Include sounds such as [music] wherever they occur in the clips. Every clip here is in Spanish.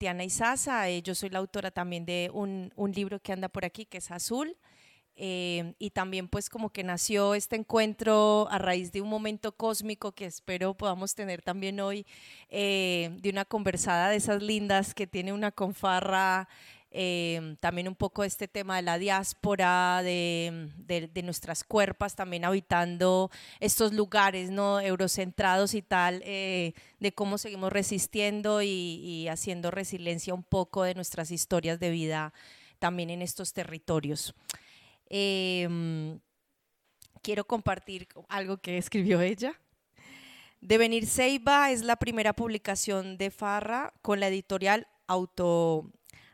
Tiana Isaza, eh, yo soy la autora también de un, un, libro que anda por aquí que es Azul. Eh, y también pues como que nació este encuentro a raíz de un momento cósmico que espero podamos tener también hoy, eh, de una conversada de esas lindas que tiene una confarra Em, también un poco este tema de la diáspora, de, nuestras cuerpas, también habitando estos lugares no eurocentrados y tal, eh, de cómo seguimos resistiendo y, haciendo resiliencia un poco de nuestras historias de vida también en estos territorios. Em, quiero compartir algo que escribió ella. Devenir Seiba es la primera publicación de Farra con la editorial Auto,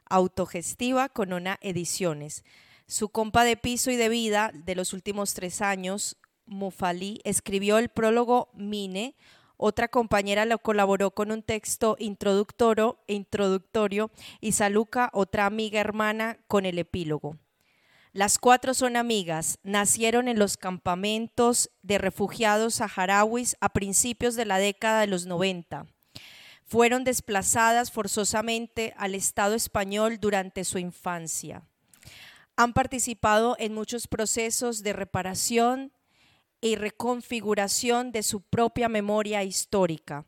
autogestiva con una Ediciones. Su compa de piso y de vida de los últimos tres años, Mufali, escribió el prólogo Mine. Otra compañera lo colaboró con un texto introductorio, introductorio y Saluca, otra amiga hermana, con el epílogo. Las cuatro son amigas, nacieron en los campamentos de refugiados saharauis a principios de la década de los 90 fueron desplazadas forzosamente al Estado español durante su infancia. Han participado en muchos procesos de reparación y reconfiguración de su propia memoria histórica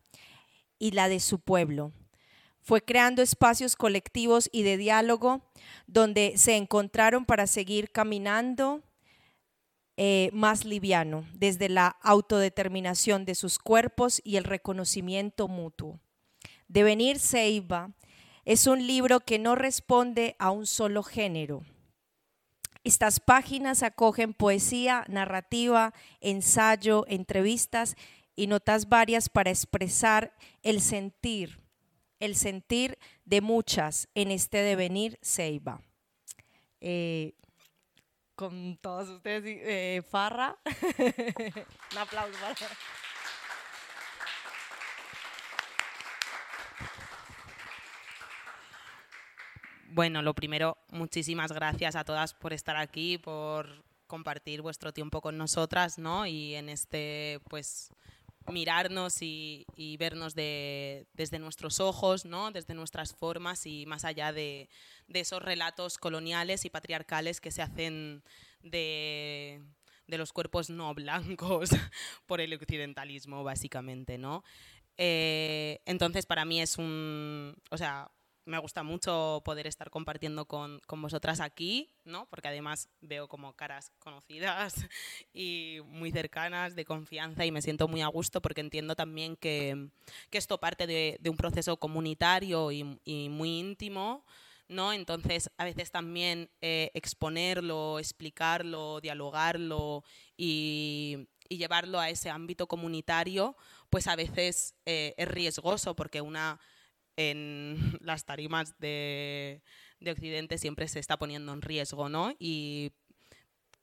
y la de su pueblo. Fue creando espacios colectivos y de diálogo donde se encontraron para seguir caminando eh, más liviano, desde la autodeterminación de sus cuerpos y el reconocimiento mutuo. Devenir Seiba es un libro que no responde a un solo género. Estas páginas acogen poesía, narrativa, ensayo, entrevistas y notas varias para expresar el sentir, el sentir de muchas en este devenir Seiba. Eh, con todos ustedes, eh, Farra. [laughs] un aplauso. Bueno, lo primero, muchísimas gracias a todas por estar aquí, por compartir vuestro tiempo con nosotras, ¿no? Y en este, pues, mirarnos y, vernos desde nuestros ojos, ¿no? desde nuestras formas y más allá de, esos relatos coloniales y patriarcales que se hacen de, los cuerpos no [laughs] blancos por el occidentalismo, básicamente. ¿no? Eh, entonces, para mí es un. O sea, me gusta mucho poder estar compartiendo con, con, vosotras aquí, ¿no? porque además veo como caras conocidas [laughs] y muy cercanas, de confianza, y me siento muy a gusto porque entiendo también que, que esto parte de, de, un proceso comunitario y, y, muy íntimo. ¿no? Entonces, a veces también eh, exponerlo, explicarlo, dialogarlo y, y, llevarlo a ese ámbito comunitario, pues a veces eh, es riesgoso porque una en [laughs] las tarimas de, Occidente siempre se está poniendo en riesgo, ¿no? Y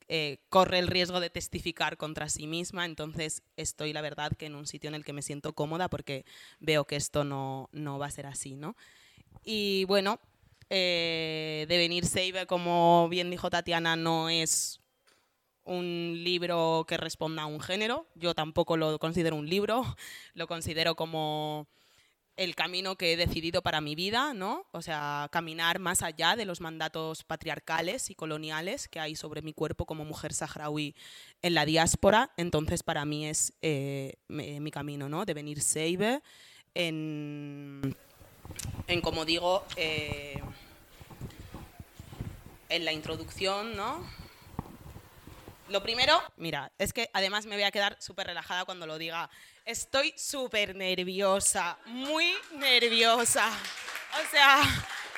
eh, corre el riesgo de testificar contra sí misma, entonces estoy, la verdad, que en un sitio en el que me siento cómoda porque veo que esto no, va a ser así, ¿no? Y bueno, eh, Devenir Save, como bien dijo Tatiana, no es un libro que responda a un género, yo tampoco lo considero un libro, [laughs] lo considero como el camino que he decidido para mi vida, ¿no? O sea, caminar más allá de los mandatos patriarcales y coloniales que hay sobre mi cuerpo como mujer saharaui en la diáspora. Entonces, para mí es eh, mi, camino, ¿no? De venir en, en como digo, eh, en la introducción, ¿no? Lo primero, mira, es que además me voy a quedar súper relajada cuando lo diga Estoy súper nerviosa, muy nerviosa. O sea,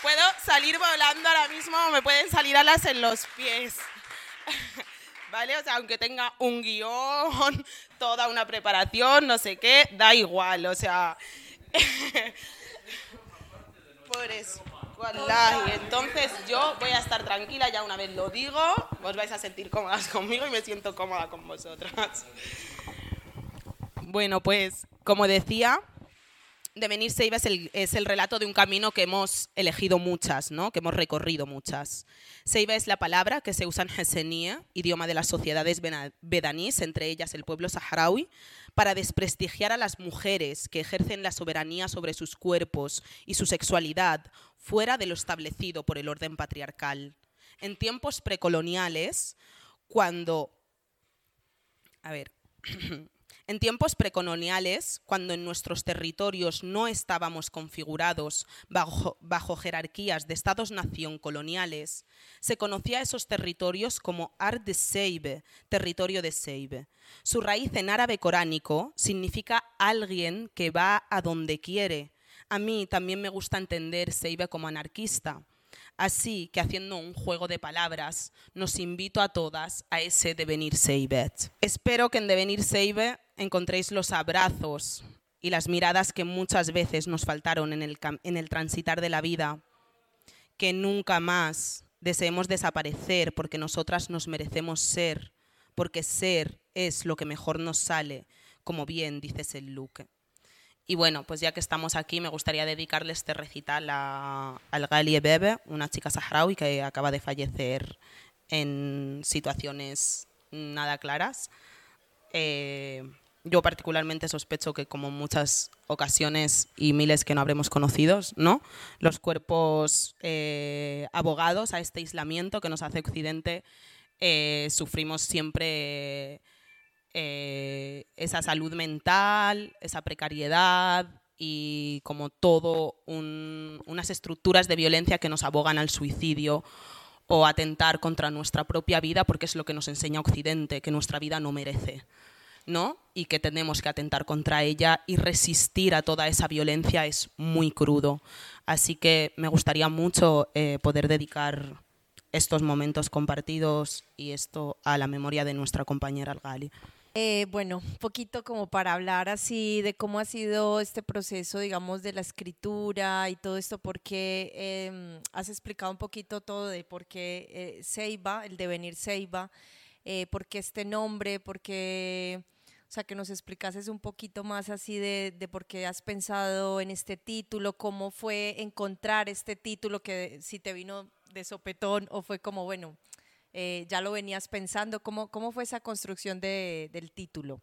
puedo salir volando ahora mismo, me pueden salir alas en los pies. [laughs] ¿Vale? O sea, aunque tenga un guion, toda una preparación, no sé qué, da igual, o sea. [laughs] Por eso. Y entonces yo voy a estar tranquila, ya una vez lo digo, os vais a sentir cómodas [laughs] conmigo y me siento cómoda con vosotras. Bueno, pues como decía, Devenir Seiba es el, es el, relato de un camino que hemos elegido muchas, ¿no? que hemos recorrido muchas. Seiba es la palabra que se usa en Hesenia, idioma de las sociedades bedanís, entre ellas el pueblo saharaui, para desprestigiar a las mujeres que ejercen la soberanía sobre sus cuerpos y su sexualidad fuera de lo establecido por el orden patriarcal. En tiempos precoloniales, cuando... A ver. [clears throat] En tiempos precoloniales, cuando en nuestros territorios no estábamos configurados bajo, bajo jerarquías de estados-nación coloniales, se conocía a esos territorios como Ard de Seibe, territorio de Seibe. Su raíz en árabe coránico significa alguien que va a donde quiere. A mí también me gusta entender Seibe como anarquista Así que haciendo un juego de palabras, nos invito a todas a ese devenir Seibet. Espero que en devenir Seibe encontréis los abrazos y las miradas que muchas veces nos faltaron en el, transitar de la vida, que nunca más deseemos desaparecer porque nosotras nos merecemos ser, porque ser es lo que mejor nos sale, como bien dices el Luque. Y bueno, pues ya que estamos aquí, me gustaría dedicarle este recital a, al Galie Bebe, una chica saharaui que acaba de fallecer en situaciones nada claras. Eh, yo particularmente sospecho que como muchas ocasiones y miles que no habremos conocido, ¿no? los cuerpos eh, abogados a este aislamiento que nos hace Occidente eh, sufrimos siempre eh, esa salud mental, esa precariedad y como todo unas estructuras de violencia que nos abogan al suicidio o atentar contra nuestra propia vida porque es lo que nos enseña Occidente, que nuestra vida no merece. ¿no? y que tenemos que atentar contra ella y resistir a toda esa violencia es muy crudo. Así que me gustaría mucho eh, poder dedicar estos momentos compartidos y esto a la memoria de nuestra compañera Algali. Eh, bueno, un poquito como para hablar así de cómo ha sido este proceso, digamos, de la escritura y todo esto, porque em, has explicado un poquito todo de por qué eh, Seiba, el devenir Seiba, eh, por qué este nombre, por qué, o sea, que nos explicases un poquito más así de, de por qué has pensado en este título, cómo fue encontrar este título, que si te vino de sopetón o fue como, bueno, eh, ya lo venías pensando. ¿Cómo, cómo fue esa construcción de, del título?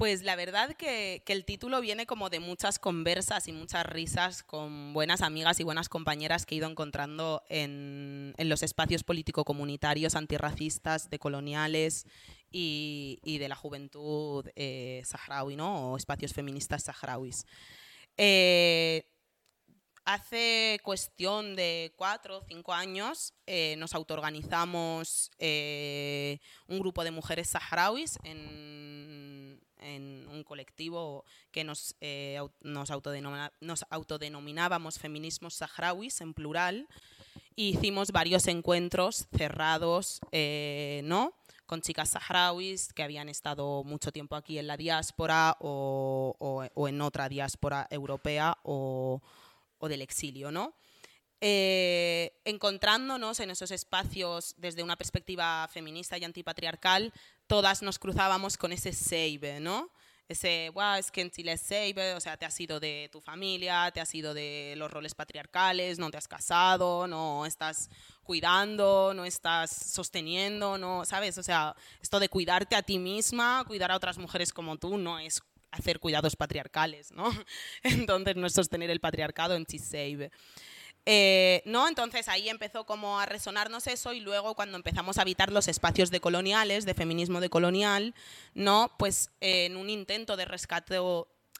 Pues la verdad que, el título viene como de muchas conversas y muchas risas con buenas amigas y buenas compañeras que he ido encontrando en, en los espacios político-comunitarios antirracistas, decoloniales y, y de la juventud eh, saharaui, ¿no? o espacios feministas saharauis. Eh, Hace cuestión de cuatro o cinco años eh, nos autoorganizamos eh, un grupo de mujeres saharauis en, un colectivo que nos, eh, nos, nos, autodenominábamos Feminismos Saharauis en plural. Hicimos varios encuentros cerrados, ¿no? con chicas saharauis que habían estado mucho tiempo aquí en la diáspora o, o en otra diáspora europea o, o del exilio, ¿no? Eh, encontrándonos en esos espacios desde una perspectiva feminista y antipatriarcal, todas nos cruzábamos con ese seibe, ¿no? Ese, wow, es que en Chile es seibe, o sea, te has ido de tu familia, te has ido de los roles patriarcales, no te has casado, no estás cuidando, no estás sosteniendo, no, ¿sabes? O sea, esto de cuidarte a ti misma, cuidar a otras mujeres como tú, no es hacer cuidados patriarcales, ¿no? [laughs] Entonces no es sostener el patriarcado en Chiseibe. Eh, ¿no? Entonces ahí empezó como a resonarnos eso y luego cuando empezamos a habitar los espacios decoloniales, de feminismo decolonial, ¿no? pues en un intento de rescate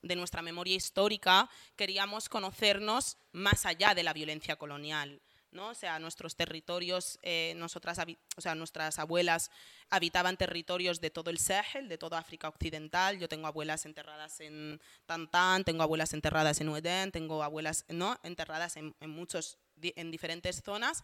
de nuestra memoria histórica queríamos conocernos más allá de la violencia colonial. ¿No? O sea, nuestros territorios, eh, nosotras, o sea, nuestras abuelas habitaban territorios de todo el Sahel, de toda África Occidental. Yo tengo abuelas enterradas en Tantan, tengo abuelas enterradas en Uedén, tengo abuelas ¿no? enterradas en, muchos, en diferentes zonas.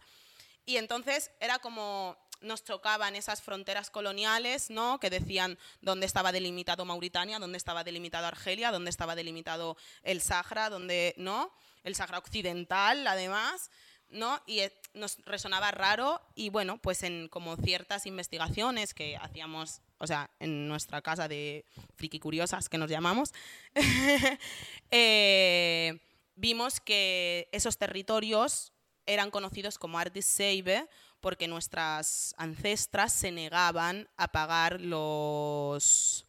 Y entonces era como nos chocaban esas fronteras coloniales, ¿no? Que decían dónde estaba delimitado Mauritania, dónde estaba delimitado Argelia, dónde estaba delimitado el Sahara, dónde, ¿no? El Sahara occidental, además ¿no? Y eh, nos resonaba raro y bueno, pues en como ciertas investigaciones que hacíamos, o sea, en nuestra casa de friki curiosas que nos llamamos, [laughs] eh, vimos que esos territorios eran conocidos como Ardis Seibe porque nuestras ancestras se negaban a pagar los,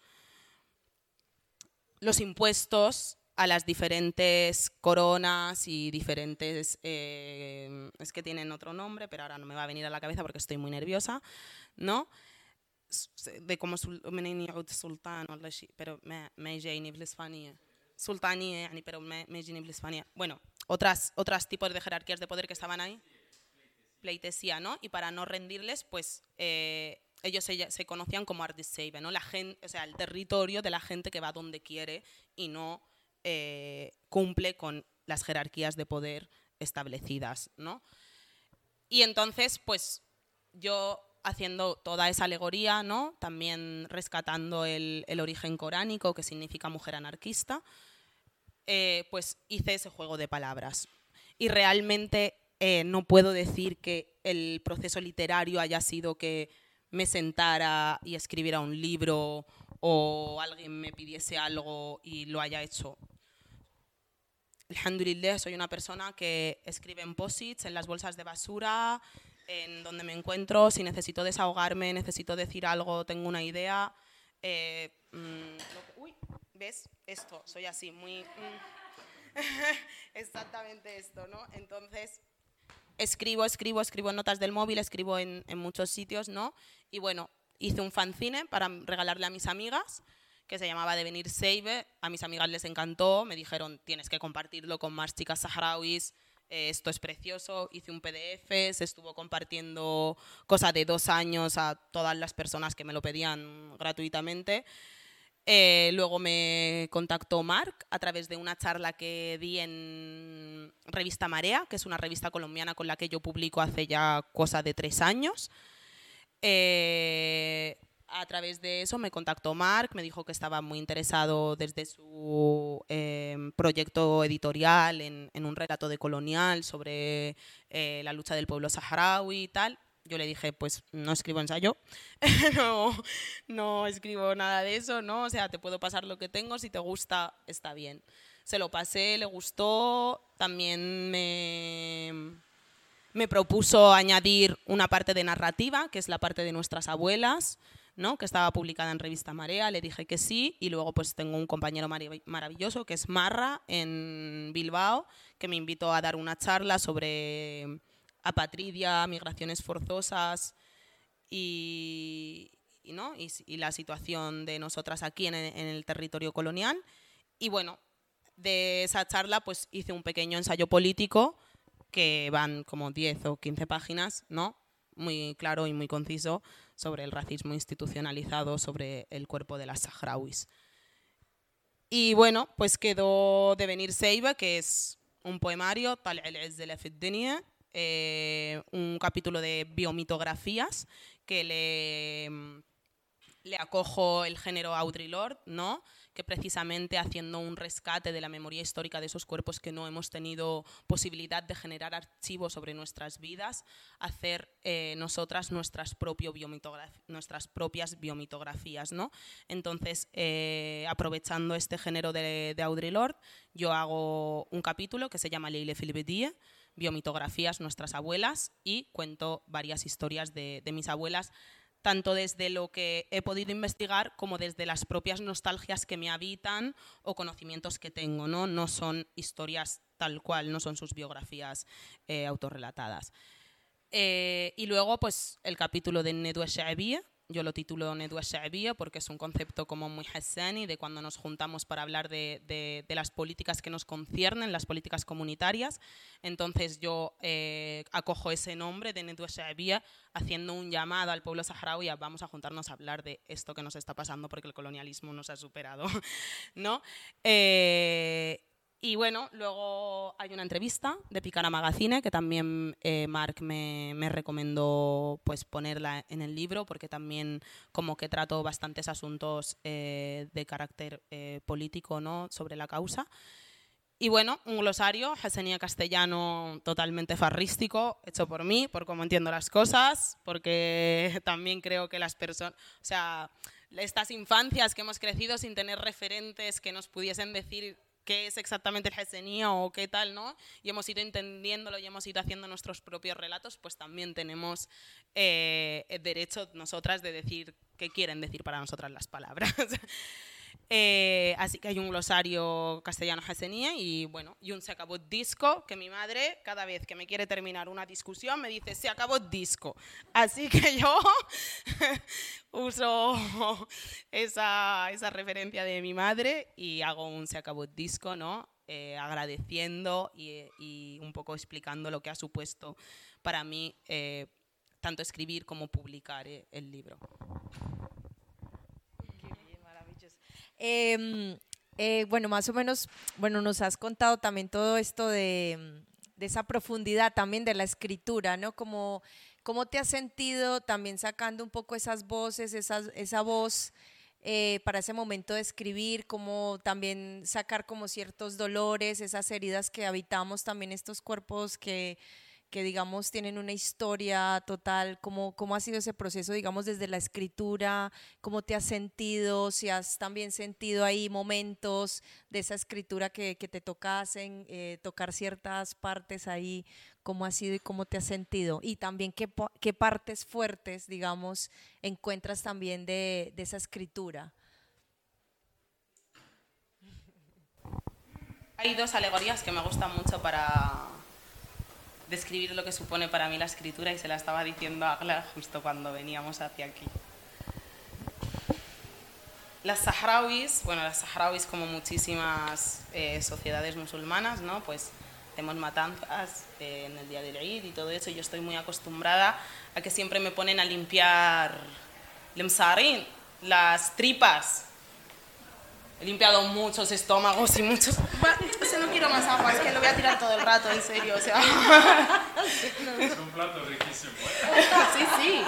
los impuestos a las diferentes coronas y diferentes... Eh, es que tienen otro nombre, pero ahora no me va a venir a la cabeza porque estoy muy nerviosa, ¿no? De como sultán pero me sultania pero me bueno otras otras tipos de jerarquías de poder que estaban ahí pleitesía no y para no rendirles pues eh, ellos se, se, conocían como Ardiseibe, ¿no? La gente, o sea, el territorio de la gente que va donde quiere y no eh, cumple con las jerarquías de poder establecidas, ¿no? Y entonces, pues yo haciendo toda esa alegoría, ¿no? También rescatando el, origen coránico, que significa mujer anarquista, eh, pues hice ese juego de palabras. Y realmente eh, no puedo decir que el proceso literario haya sido que me sentara y escribiera un libro o alguien me pidiese algo y lo haya hecho. Alhamdulillah, soy una persona que escribe en posits, en las bolsas de basura, en donde me encuentro, si necesito desahogarme, necesito decir algo, tengo una idea. Eh, mm, uy, ¿ves? Esto, soy así, muy... Mm, [laughs] exactamente esto, ¿no? Entonces, escribo, escribo, escribo notas del móvil, escribo en, en muchos sitios, ¿no? Y bueno, hice un fanzine para regalarle a mis amigas que se llamaba Devenir Save. A mis amigas les encantó, me dijeron, tienes que compartirlo con más chicas saharauis, eh, esto es precioso. Hice un PDF, se estuvo compartiendo cosa de dos años a todas las personas que me lo pedían gratuitamente. Eh, luego me contactó Mark a través de una charla que di en Revista Marea, que es una revista colombiana con la que yo publico hace ya cosa de tres años. Eh, a través de eso me contactó Mark, me dijo que estaba muy interesado desde su em, proyecto editorial en, un relato de colonial sobre eh, la lucha del pueblo saharaui y tal. Yo le dije, pues no escribo ensayo, [laughs] no, no escribo nada de eso, ¿no? O sea, te puedo pasar lo que tengo, si te gusta, está bien. Se lo pasé, le gustó, también me me propuso añadir una parte de narrativa, que es la parte de nuestras abuelas, ¿no? que estaba publicada en revista Marea, le dije que sí, y luego pues tengo un compañero maravilloso que es Marra en Bilbao, que me invitó a dar una charla sobre apatridia, migraciones forzosas y, ¿no? y, la situación de nosotras aquí en en el territorio colonial. Y bueno, de esa charla pues hice un pequeño ensayo político que van como 10 o 15 páginas, ¿no? Muy claro y muy conciso sobre el racismo institucionalizado sobre el cuerpo de las saharauis. Y bueno, pues quedó de venir Seiba, que es un poemario, Tal de la eh, un capítulo de biomitografías que le, le acojo el género Audre Lorde, ¿no? Que precisamente haciendo un rescate de la memoria histórica de esos cuerpos que no hemos tenido posibilidad de generar archivos sobre nuestras vidas, hacer eh, nosotras nuestras, nuestras propias biomitografías. ¿no? Entonces, eh, aprovechando este género de, de Audre Lorde, yo hago un capítulo que se llama Leile Filibedie, biomitografías nuestras abuelas y cuento varias historias de, de mis abuelas tanto desde lo que he podido investigar como desde las propias nostalgias que me habitan o conocimientos que tengo. No, no son historias tal cual, no son sus biografías eh, autorrelatadas. Eh, y luego, pues, el capítulo de Nedwe yo lo titulo Nedwa Sha'biyya porque es un concepto como muy hassani de cuando nos juntamos para hablar de, de, las políticas que nos conciernen, las políticas comunitarias. Entonces yo eh, acojo ese nombre de Nedwa Sha'biyya haciendo un llamado al pueblo saharaui a vamos a juntarnos a hablar de esto que nos está pasando porque el colonialismo nos ha superado. [laughs] ¿no? Eh, y bueno, luego hay una entrevista de Picara Magazine que también eh, Mark me, me, recomendó pues, ponerla en el libro porque también como que trato bastantes asuntos eh, de carácter eh, político ¿no? sobre la causa. y bueno, un glosario, Jesenía castellano totalmente farrístico, hecho por mí, por cómo entiendo las cosas, porque [laughs] también creo que las personas, o sea, estas infancias que hemos crecido sin tener referentes que nos pudiesen decir qué es exactamente el Jesenía o qué tal, ¿no? Y hemos ido entendiéndolo y hemos ido haciendo nuestros propios relatos, pues también tenemos eh, el derecho nosotras de decir qué quieren decir para nosotras las palabras. [laughs] Eh, así que hay un glosario castellano jesenía y bueno, y un se acabó disco, que mi madre cada vez que me quiere terminar una discusión me dice se acabó disco. Así que [laughs] yo uso esa, esa, referencia de mi madre y hago un se acabó disco, ¿no? Eh, agradeciendo y, y, un poco explicando lo que ha supuesto para mí eh, tanto escribir como publicar el libro. Em, eh, bueno, más o menos, bueno, nos has contado también todo esto de, esa profundidad también de la escritura, ¿no? Como, ¿Cómo te has sentido también sacando un poco esas voces, esa voz eh, para ese momento de escribir, como también sacar como ciertos dolores, esas heridas que habitamos también estos cuerpos que que digamos tienen una historia total, ¿cómo, cómo ha sido ese proceso, digamos, desde la escritura, cómo te has sentido, si has también sentido ahí momentos de esa escritura que, que te tocasen, eh, tocar ciertas partes ahí, cómo ha sido y cómo te has sentido, y también qué, qué partes fuertes, digamos, encuentras también de, de esa escritura. Hay dos alegorías que me gustan mucho para, describir lo que supone para mí la escritura y se la estaba diciendo a Agla justo cuando veníamos hacia aquí. Las saharauis, bueno, las saharauis como muchísimas eh, sociedades musulmanas, ¿no? Pues tenemos matanzas eh, en el día del Eid y todo eso. Yo estoy muy acostumbrada a que siempre me ponen a limpiar lemsarin, las tripas, He limpiado muchos estómagos y muchos... no quiero más agua, es que lo voy a tirar todo el rato, en serio, o sea... Es un plato riquísimo. Sí, sí,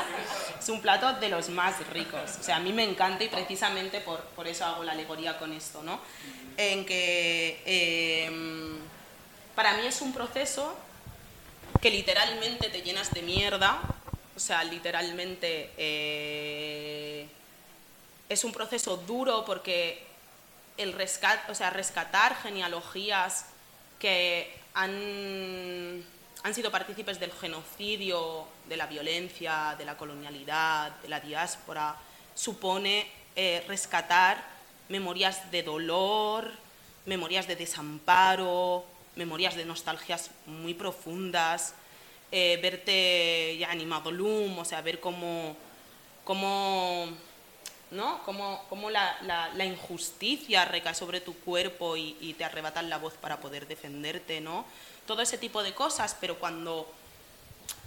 es un plato de los más ricos. O sea, a mí me encanta y precisamente por, por eso hago la alegoría con esto, ¿no? En que em, para mí es un proceso que literalmente te llenas de mierda, o sea, literalmente... Eh, es un proceso duro porque el o sea, rescatar genealogías que han, han sido partícipes del genocidio, de la violencia, de la colonialidad, de la diáspora, supone eh, rescatar memorias de dolor, memorias de desamparo, memorias de nostalgias muy profundas, eh, verte ya animado o sea, ver cómo, cómo ¿no? Cómo, la, injusticia recae sobre tu cuerpo y, te arrebatan la voz para poder defenderte, ¿no? Todo ese tipo de cosas, pero cuando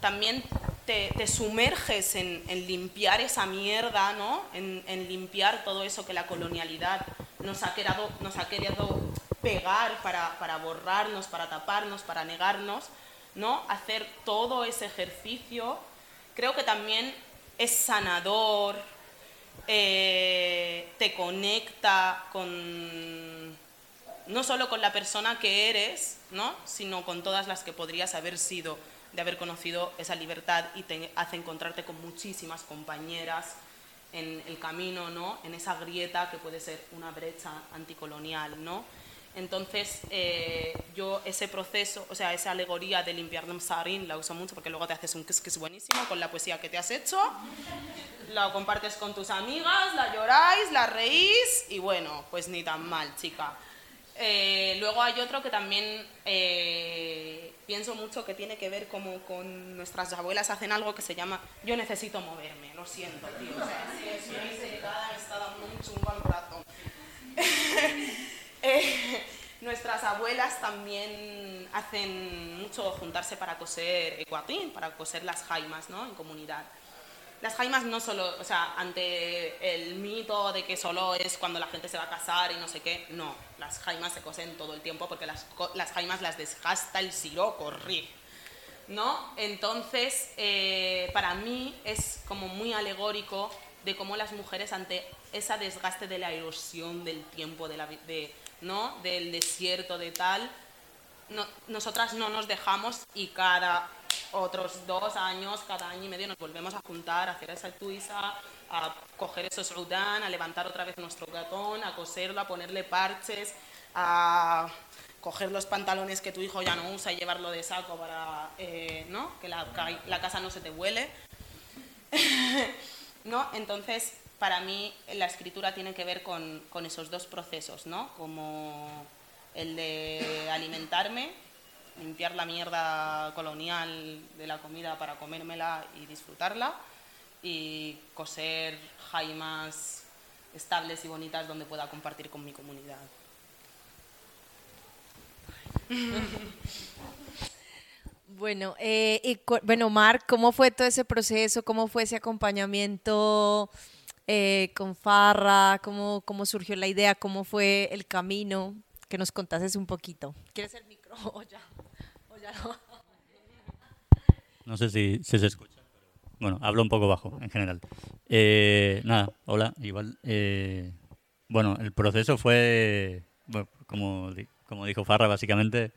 también te, sumerges en, limpiar esa mierda, ¿no? En, limpiar todo eso que la colonialidad nos ha querido, nos ha querido pegar para, para borrarnos, para taparnos, para negarnos, ¿no? Hacer todo ese ejercicio, creo que también es sanador, eh, te conecta con no solo con la persona que eres, ¿no? sino con todas las que podrías haber sido de haber conocido esa libertad y te hace encontrarte con muchísimas compañeras en el camino, ¿no? en esa grieta que puede ser una brecha anticolonial. ¿no? Entonces, eh, yo ese proceso, o sea, esa alegoría de limpiar de sarin la uso mucho porque luego te haces un que es buenísimo con la poesía que te has hecho, la compartes con tus amigas, la lloráis, la reís y bueno, pues ni tan mal, chica. Eh, luego hay otro que también eh, pienso mucho que tiene que ver como con nuestras abuelas hacen algo que se llama yo necesito moverme, lo siento, tío. O sea, si me está dando un chungo al brazo. [laughs] Eh, [laughs] nuestras abuelas también hacen mucho juntarse para coser ecuatín, para coser las jaimas ¿no? en comunidad. Las jaimas no solo, o sea, ante el mito de que solo es cuando la gente se va a casar y no sé qué, no, las jaimas se cosen todo el tiempo porque las, las jaimas las desgasta el siroco, corri, ¿no? Entonces, eh, para mí es como muy alegórico de cómo las mujeres ante esa desgaste de la erosión del tiempo, de la, de, ¿no? Del desierto, de tal. nosotras no nos dejamos y cada otros dos años, cada año y medio nos volvemos a juntar, a hacer esa tuisa, a coger esos rudán, a levantar otra vez nuestro gatón, a coserlo, a ponerle parches, a coger los pantalones que tu hijo ya no usa y llevarlo de saco para eh, ¿no? que la, la, casa no se te huele. [laughs] ¿no? Entonces, para mí la escritura tiene que ver con, esos dos procesos, ¿no? como el de alimentarme, limpiar la mierda colonial de la comida para comérmela y disfrutarla, y coser jaimas estables y bonitas donde pueda compartir con mi comunidad. [laughs] Bueno, eh, y, bueno, Marc, ¿cómo fue todo ese proceso? ¿Cómo fue ese acompañamiento eh, con Farra? ¿Cómo, ¿Cómo surgió la idea? ¿Cómo fue el camino? Que nos contases un poquito. ¿Quieres el micro [laughs] o ya, no? No sé si, se escucha. Bueno, hablo un poco bajo en general. Eh, nada, hola, igual. bueno, el proceso fue, como, como dijo Farra, básicamente,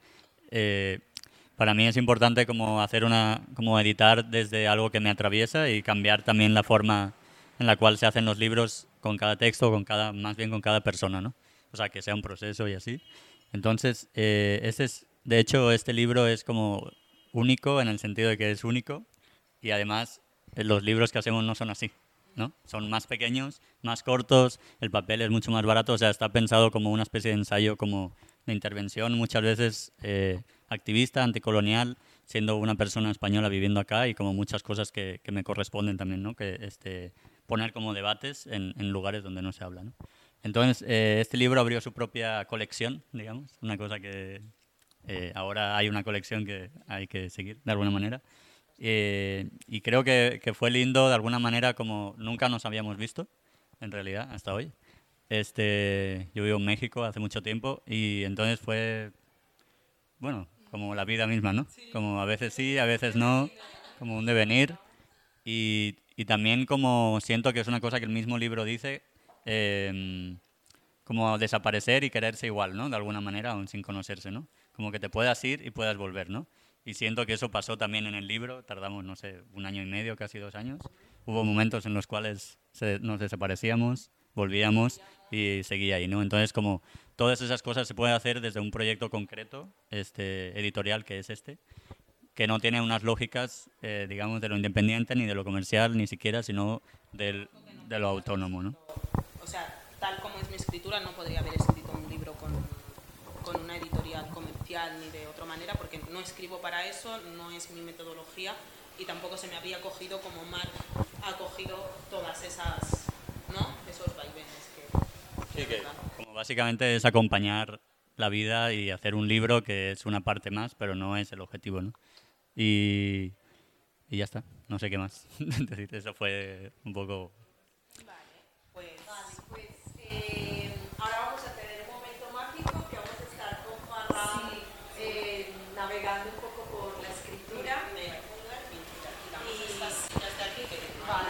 eh, para mí es importante como hacer una, como editar desde algo que me atraviesa y cambiar también la forma en la cual se hacen los libros con cada texto, con cada, más bien con cada persona, ¿no? O sea, que sea un proceso y así. Entonces, eh, es, de hecho, este libro es como único en el sentido de que es único y además eh, los libros que hacemos no son así, ¿no? Son más pequeños, más cortos, el papel es mucho más barato, o sea, está pensado como una especie de ensayo como de intervención, muchas veces eh, activista, anticolonial, siendo una persona española viviendo acá y como muchas cosas que, me corresponden también, ¿no? Que este, poner como debates en, lugares donde no se habla, ¿no? Entonces, eh, este libro abrió su propia colección, digamos, una cosa que eh, ahora hay una colección que hay que seguir de alguna manera. y creo que, que, fue lindo de alguna manera como nunca nos habíamos visto, en realidad, hasta hoy. Este, yo vivo en México hace mucho tiempo y entonces fue, bueno, como la vida misma, ¿no? Como a veces sí, a veces no, como un devenir. Y, y también como siento que es una cosa que el mismo libro dice, em, como desaparecer y quererse igual, ¿no? De alguna manera, aún sin conocerse, ¿no? Como que te puedas ir y puedas volver, ¿no? Y siento que eso pasó también en el libro, tardamos, no sé, un año y medio, casi dos años. Hubo momentos en los cuales nos desaparecíamos, volvíamos y seguía ahí, ¿no? Entonces, como todas esas cosas se pueden hacer desde un proyecto concreto, este, editorial, que es este, que no tiene unas lógicas, eh, digamos, de lo independiente, ni de lo comercial, ni siquiera, sino del, de lo autónomo, ¿no? O sea, tal como es mi escritura, no podría haber escrito un libro con, con una editorial comercial ni de otra manera, porque no escribo para eso, no es mi metodología y tampoco se me había cogido como Mark ha cogido todas esas, ¿no? Esos vaivenes. Sí, que como básicamente es acompañar la vida y hacer un libro que es una parte más, pero no es el objetivo, ¿no? Y, y ya está, no sé qué más. [laughs] Eso fue un poco... Pues, pues eh, ahora vamos a tener un momento mágico que vamos a estar con Juan eh, navegando un poco por la escritura. Y, vale.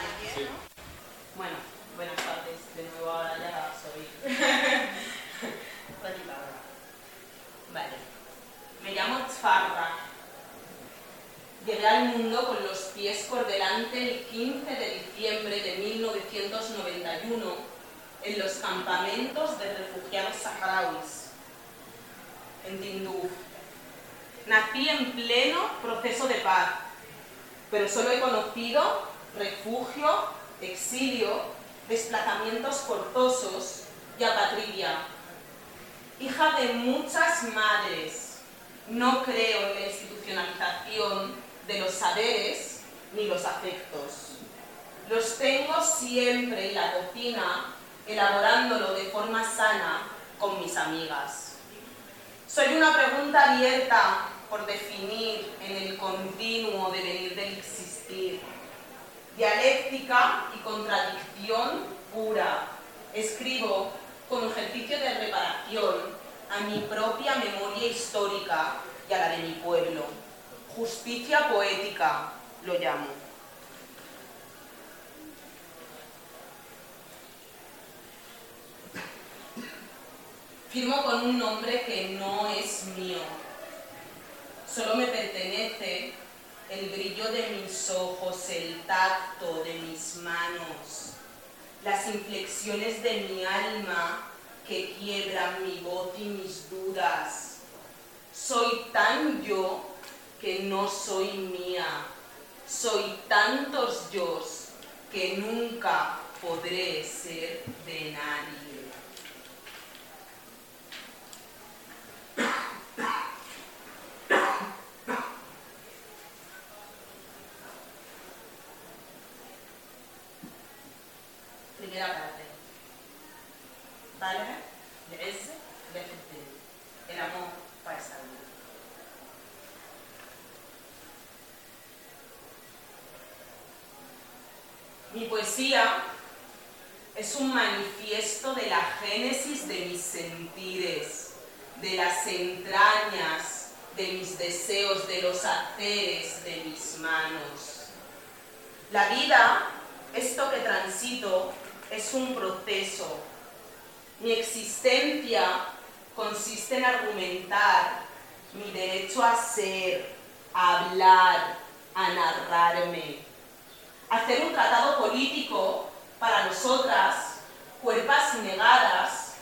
Bueno, buenas tardes. De nuevo ahora ya vale. Me llamo Tzfarra. Llegué al mundo con los pies delante el 15 de diciembre de 1991 en los campamentos de refugiados saharauis, en Tinduf. Nací en pleno proceso de paz, pero solo he conocido refugio, exilio, desplazamientos forzosos y apatrida. Hija de muchas madres, no creo en la institucionalización de los saberes ni los afectos. Los tengo siempre en la cocina, elaborándolo de forma sana con mis amigas. Soy una pregunta abierta por definir en el continuo devenir del existir. Dialéctica y contradicción pura. Escribo como ejercicio de reparación a mi propia memoria histórica y a la de mi pueblo. Justicia poética lo llamo. Firmo con un nombre que no es mío. Solo me pertenece el brillo de mis ojos, el tacto de mis manos, las inflexiones de mi alma que quiebran mi voz y mis dudas. Soy tan yo que no soy mía. Soy tantos yo que nunca podré ser de nadie. Primera parte. ¿Vale? ese El amor para esa vida. Mi poesía es un manifiesto de la génesis de mis sentires, de las entrañas, de mis deseos, de los haceres de mis manos. La vida, esto que transito, es un proceso. Mi existencia consiste en argumentar mi derecho a ser, a hablar, a narrarme. Hacer un tratado político para nosotras, cuerpas negadas,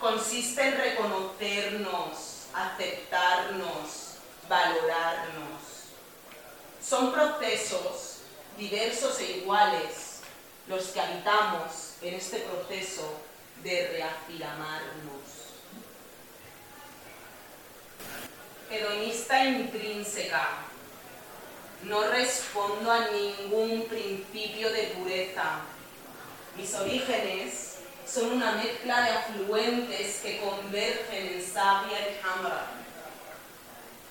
consiste en reconocernos, aceptarnos, valorarnos. Son procesos diversos e iguales los que habitamos en este proceso de reafirmarnos. Hedonista intrínseca. No respondo a ningún principio de pureza mis orígenes son una mezcla de afluentes que convergen en Sabia y Hamra.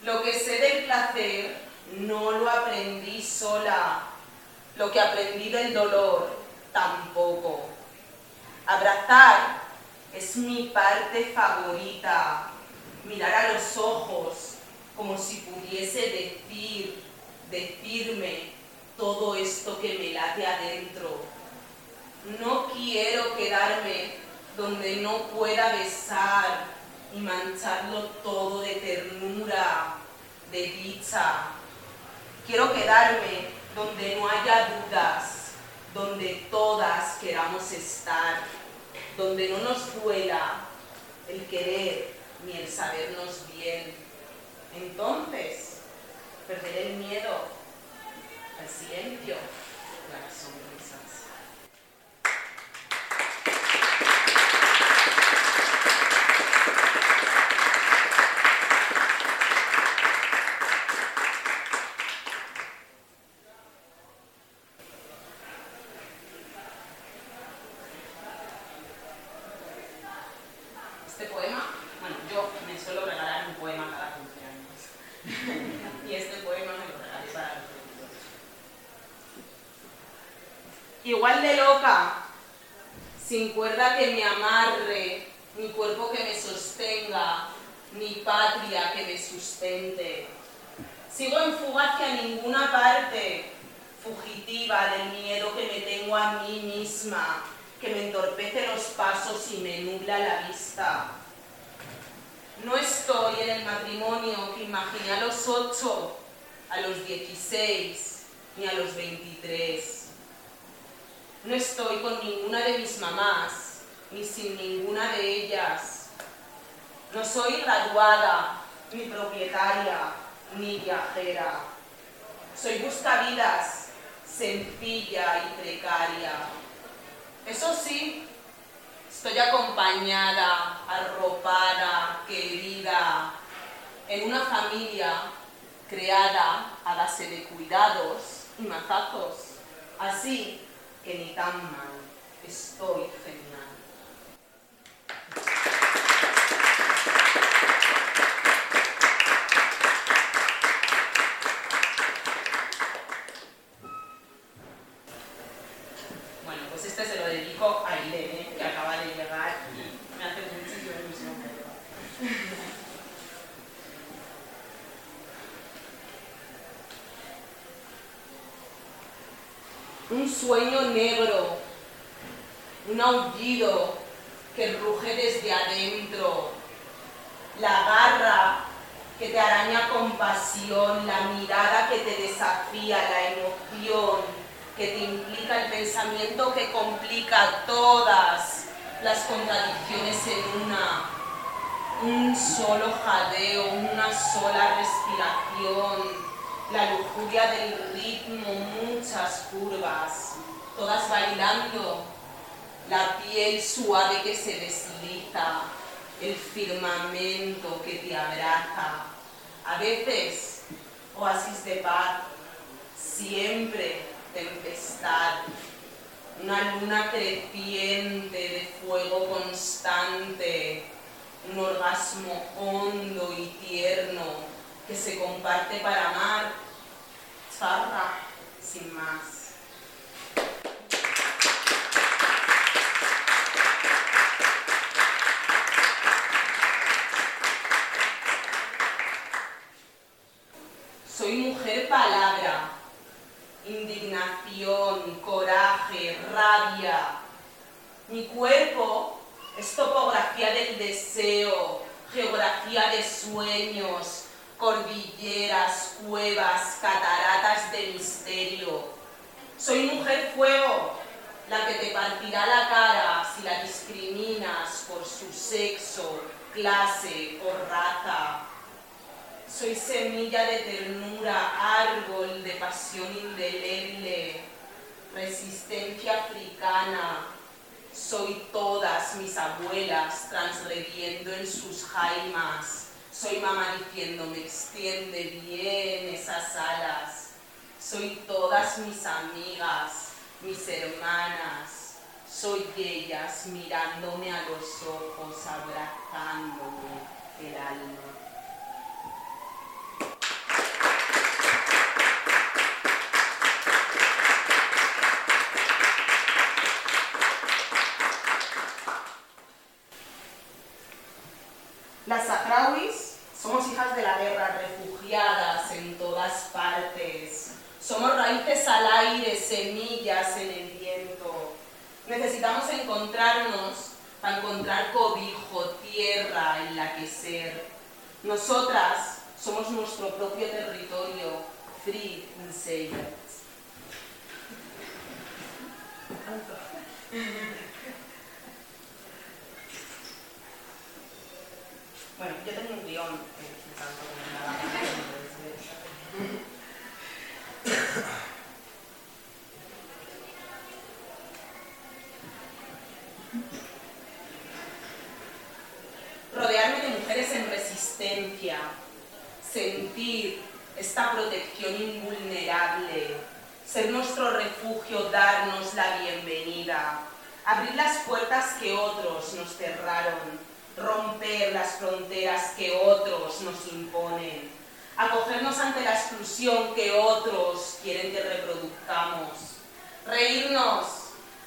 Lo que sé del placer no lo aprendí sola. Lo que aprendí del dolor tampoco. Abrazar es mi parte favorita. Mirar a los ojos como si pudiese decir, decirme todo esto que me late adentro no quiero quedarme donde no pueda besar y mancharlo todo de ternura, de dicha. Quiero quedarme donde no haya dudas, donde todas queramos estar, donde no nos duela el querer ni el sabernos bien. Entonces, perderé el miedo al silencio, la razón. igual de loca, sin cuerda que me amarre, ni cuerpo que me sostenga, ni patria que me sustente. Sigo en fuga hacia ninguna parte, del miedo que me tengo a mí misma, que me entorpece los pasos y me nubla la vista. No estoy en el matrimonio que imaginé a los ocho, a los dieciséis, ni a los veintitrés no estoy con ninguna de mis mamás, ni sin ninguna de ellas. No soy graduada, ni propietaria, ni viajera. Soy buscavidas, sencilla y precaria. Eso sí, estoy acompañada, arropada, querida, en una familia creada a base de cuidados y mazazos. Así que ni tan mal, estoy genial. Bueno, pues este se lo dedico a Irene, que acaba de llegar y me hace muchísima ilusión un sueño negro, un aullido, que ruge desde adentro, la garra que te araña con pasión, la mirada que te desafía, la emoción que te implica el pensamiento que complica todas las contradicciones en una, un solo jadeo, una sola respiración, la lujuria del ritmo, muchas curvas, todas bailando, la piel suave que se desliza, el firmamento que te abraza. A veces, oasis de paz, siempre tempestad, una luna creciente de fuego constante, un orgasmo hondo y tierno que se comparte para amar, charra sin más. Soy mujer palabra, indignación, coraje, rabia. Mi cuerpo es topografía del deseo, geografía de sueños, cordilleras, cuevas, cataratas de misterio. Soy mujer fuego, la que te partirá la cara si la discriminas por su sexo, clase o raza soy semilla de ternura, árbol de pasión indeleble, resistencia africana. Soy todas mis abuelas transgrediendo en sus jaimas. Soy mamá diciendo, me extiende bien esas alas. Soy todas mis amigas, mis hermanas. Soy ellas mirándome a los ojos, abrazándome el alma. Las sahrawis somos hijas de la guerra, refugiadas en todas partes. Somos raíces al aire, semillas en el viento. Necesitamos encontrarnos para encontrar cobijo, tierra en la que ser. Nosotras somos nuestro propio territorio, free insiders. Bueno, yo tengo un guion Rodearme de mujeres en resistencia, sentir esta protección invulnerable, ser nuestro refugio, darnos la bienvenida, abrir las puertas que otros nos cerraron, romper las fronteras que otros nos imponen, acogernos ante la exclusión que otros quieren que reproduzcamos, reírnos,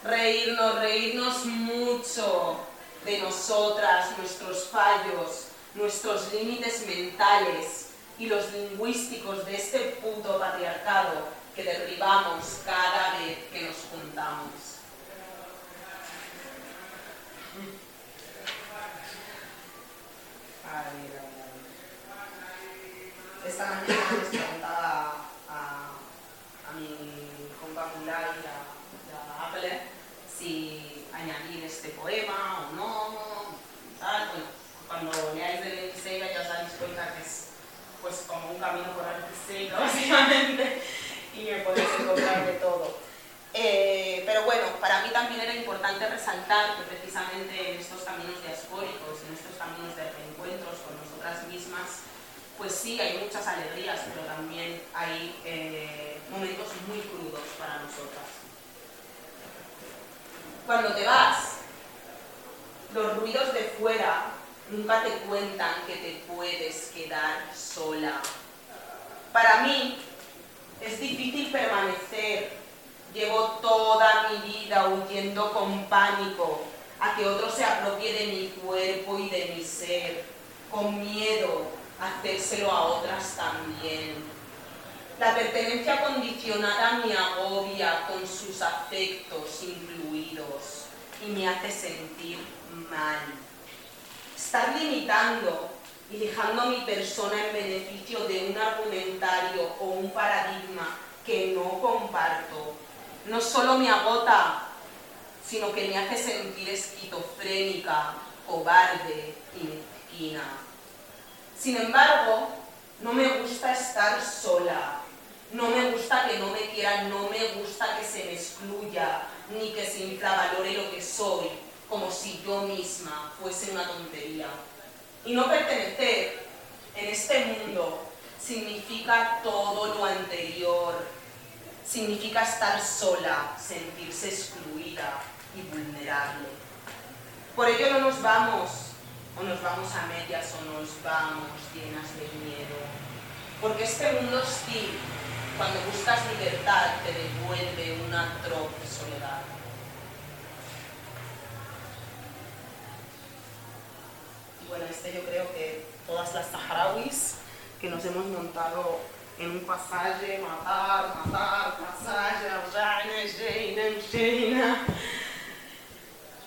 reírnos, reírnos mucho de nosotras, nuestros fallos, nuestros límites mentales y los lingüísticos de este puto patriarcado que derribamos cada vez que nos juntamos. Esta mañana les preguntaba a, a mi compa Mulay a, a Apple si añadir este poema o no, tal. Bueno, cuando leáis de Sega ya os dais cuenta que es pues como un camino por Sega, [laughs] básicamente, y me podéis encontrar de todo. Eh, pero bueno, para mí también era importante resaltar que precisamente en estos caminos diaspóricos, en estos caminos de reencuentros con nosotras mismas, pues sí, hay muchas alegrías, pero también hay eh, momentos muy crudos para nosotras. Cuando te vas, los ruidos de fuera nunca te cuentan que te puedes quedar sola. Para mí es difícil permanecer Llevo toda mi vida huyendo con pánico a que otro se apropie de mi cuerpo y de mi ser, con miedo a hacérselo a otras también. La pertenencia condicionada me agobia con sus afectos incluidos. y me hace sentir mal. Estar limitando y dejando mi persona en beneficio de un argumentario o un paradigma que no comparto, no solo me agota, sino que me hace sentir esquizofrénica, cobarde y mezquina. Sin embargo, no me gusta estar sola, no me gusta que no me quieran, no me gusta que se me excluya, ni que se infravalore lo que soy, como si yo misma fuese una tontería. Y no pertenecer en este mundo significa todo lo anterior, significa estar sola, sentirse excluida y vulnerable. Por ello no nos vamos, o nos vamos a medias, o nos vamos llenas de miedo. Porque este mundo hostil, cuando buscas libertad, te devuelve una atroz soledad. bueno, este yo creo que todas las saharauis que nos hemos montado en un pasaje, matar, matar, pasaje, Jaina, Jaina, Jaina.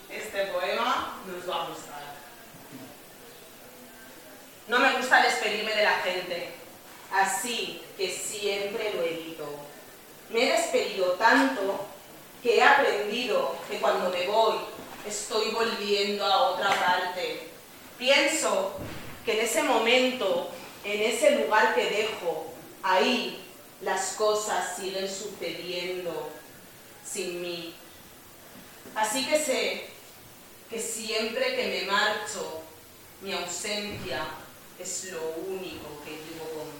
Este poema nos va a gustar. No me gusta despedirme de la gente, así que siempre lo evito. Me he despedido tanto que he aprendido que cuando me voy estoy volviendo a otra parte Pienso que en ese momento, en ese lugar que dejo, ahí las cosas siguen sucediendo sin mí. Así que sé que siempre que me marcho, mi ausencia es lo único que llevo conmigo.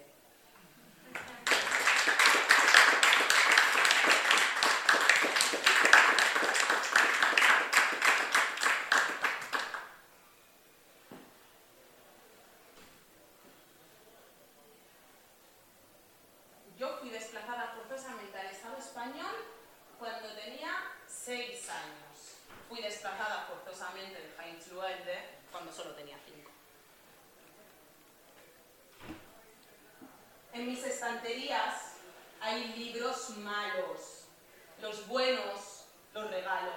Hay libros malos, los buenos los regalo.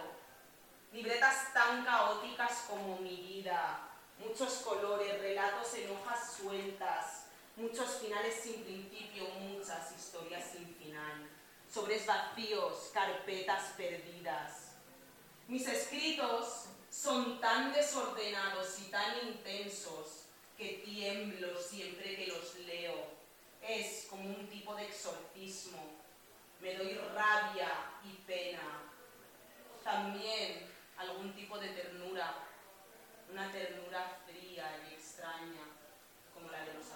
Libretas tan caóticas como mi vida, muchos colores, relatos en hojas sueltas, muchos finales sin principio, muchas historias sin final, sobres vacíos, carpetas perdidas. Mis escritos son tan desordenados y tan intensos que tiemblo siempre que los leo es como un tipo de exorcismo. Me doy rabia y pena. También algún tipo de ternura, una ternura fría y extraña, como la de los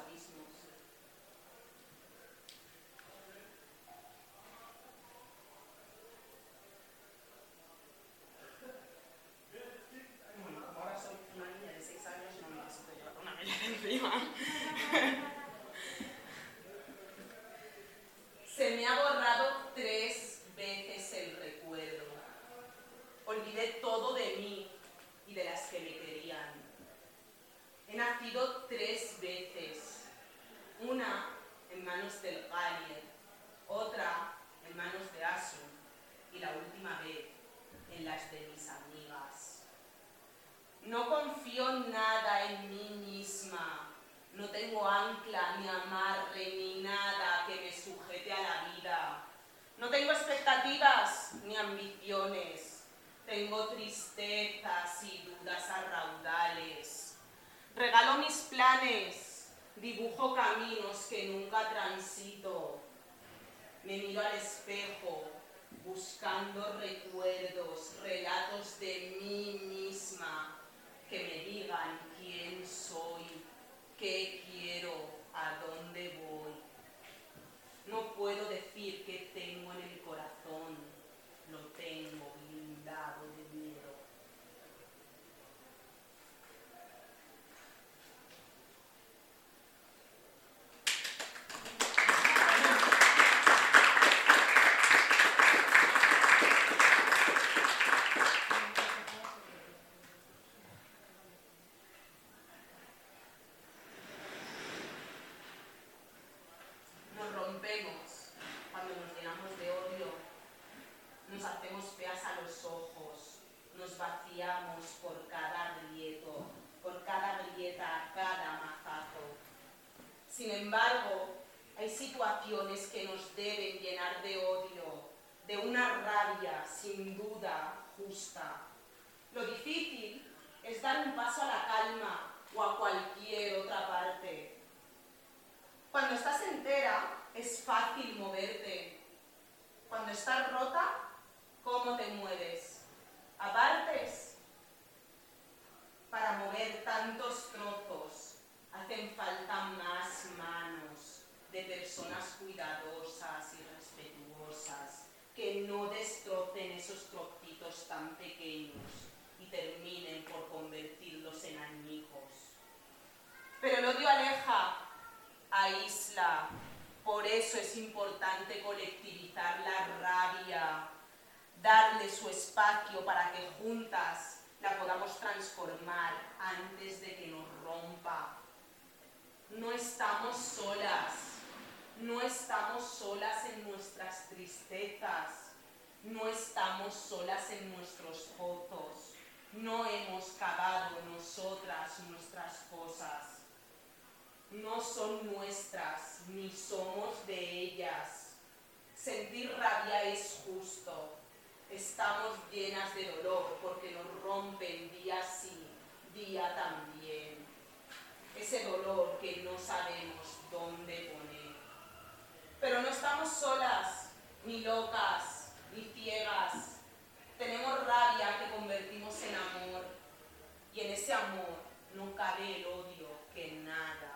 para que juntas la podamos transformar antes de que nos rompa. No estamos solas, no estamos solas en nuestras tristezas, no estamos solas en nuestros fotos, no hemos cavado nosotras nuestras cosas. No son nuestras, ni somos de ellas. Sentir rabia es justo, estamos llenas de dolor porque nos rompen día sí, día también. Ese dolor que no sabemos dónde poner. Pero no estamos solas, ni locas, ni ciegas. Tenemos rabia que convertimos en amor. Y en ese amor no cabe el odio que nada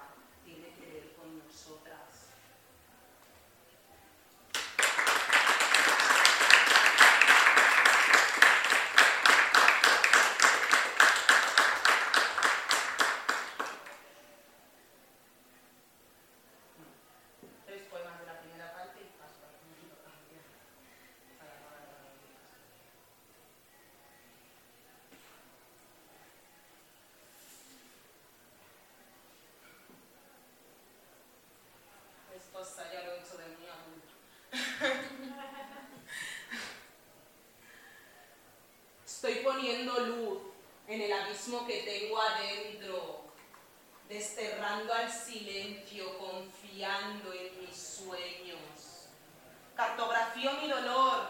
poniendo luz en el abismo que tengo adentro, desterrando al silencio, confiando en mis sueños. Cartografió mi dolor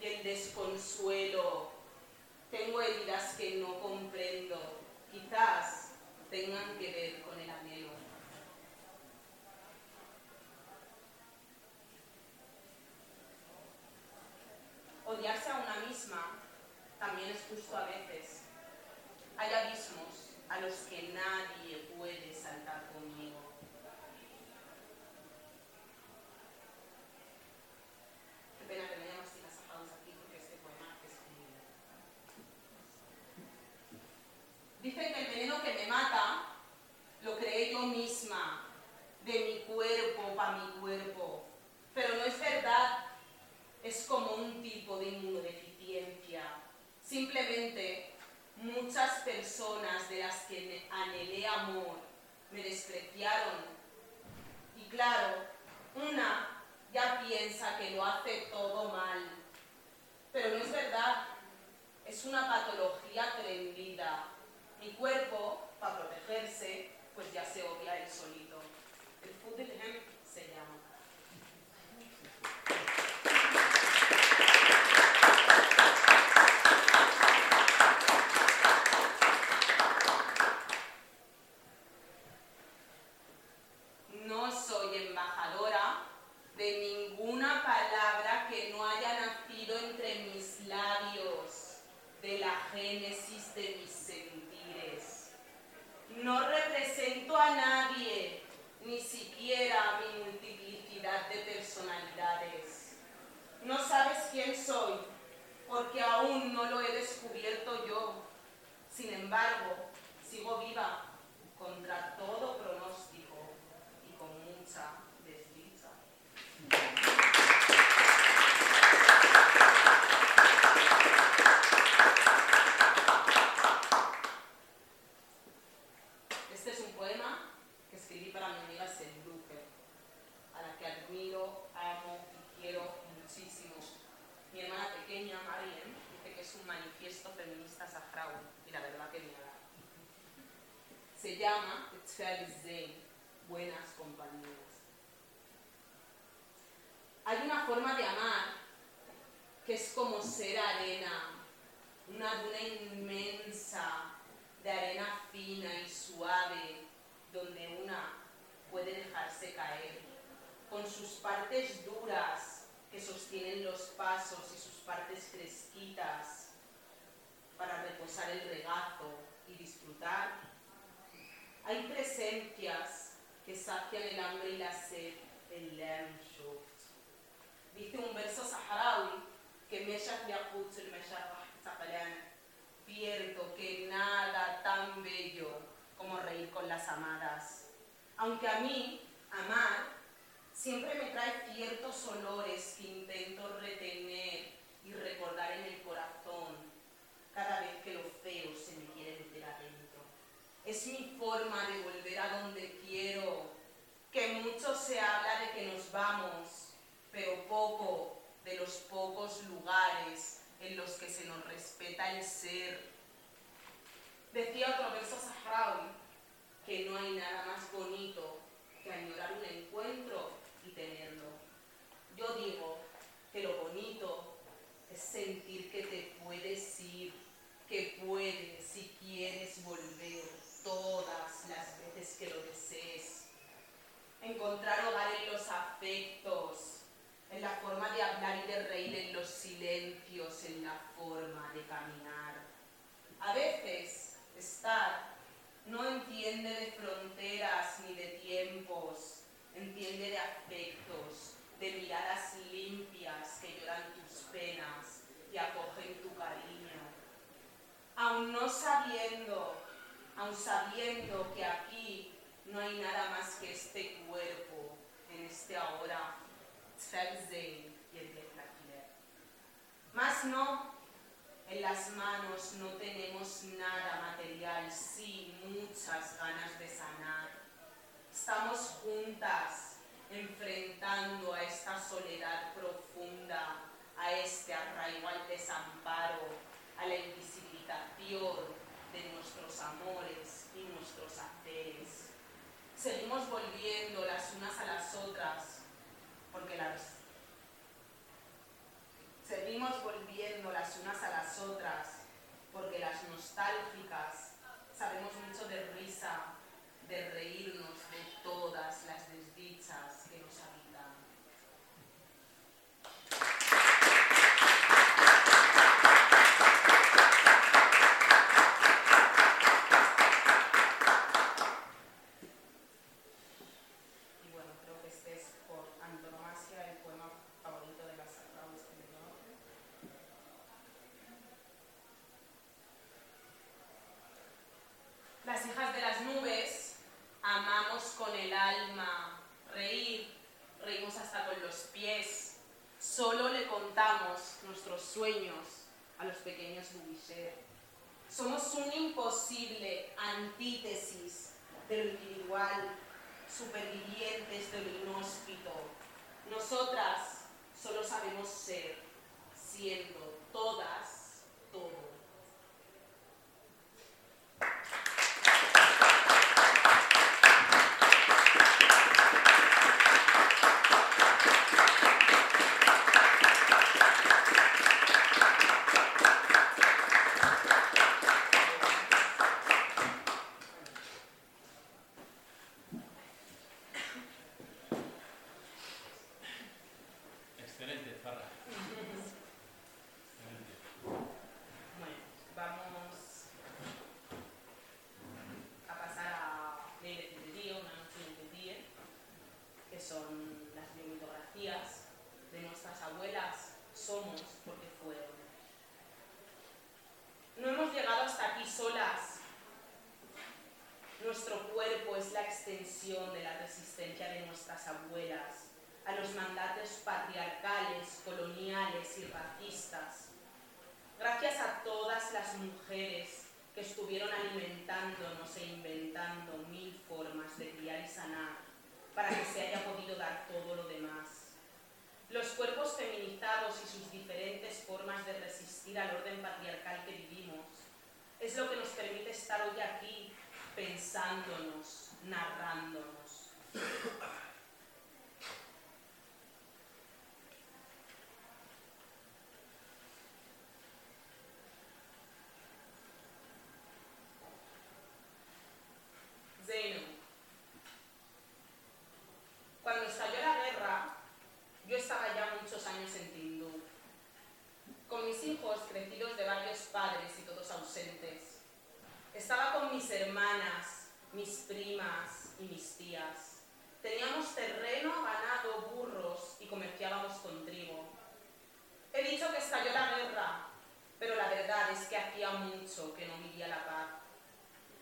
y el desconsuelo. Tengo heridas que no comprendo, quizás tengan que ver con justo a veces. Hay abismos a los que nadie partes duras que sostienen los pasos y sus partes fresquitas para reposar el regazo y disfrutar. Hay presencias que sacian el hambre y la sed, el Lamshuft. Dice un verso saharaui que Meshach Yaqut el Cierto que nada tan bello como reír con las amadas. Aunque a mí, amar, siempre me trae ciertos olores que intento retener y recordar en el corazón cada vez que lo feo se me quiere meter adentro. Es mi forma de volver a donde quiero, que mucho se habla de que nos vamos, pero poco de los pocos lugares en los que se nos respeta el ser. Decía otro verso saharaui que no hay nada más bonito que añorar un encuentro y tenerlo. Yo digo que lo bonito es sentir que te puedes ir, que puedes, si quieres, volver todas las veces que lo desees. Encontrar hogar en los afectos, en la forma de hablar y de reír, en los silencios, en la forma de caminar. A veces, estar no entiende de fronteras ni de tiempos, entiende de afectos, de miradas limpias que lloran tus penas y acogen tu cariño. Aun no sabiendo, aun sabiendo que aquí no hay nada más que este cuerpo, en este ahora, Tzfel y el Betlakiler. Más no, en las manos no tenemos nada material, sí muchas ganas de sanar. Estamos juntas enfrentando a esta soledad profunda, a este arraigo al desamparo, a la invisibilización de nuestros amores y nuestros haceres. Seguimos volviendo las unas a las otras porque las seguimos volviendo las unas a las otras, porque las nostálgicas sabemos mucho de risa, de reírnos todas las desdichas que nos habitan. Y bueno, creo que este es por antonomasia el poema favorito de las sagradas que yo Las hijas de las nubes amamos con el alma, reír, reímos hasta con los pies. Solo le contamos nuestros sueños a los pequeños Bouvicher. Somos un imposible antítesis de lo individual, supervivientes de lo inhóspito. Nosotras solo sabemos ser, siendo todas pensándonos, narrándonos.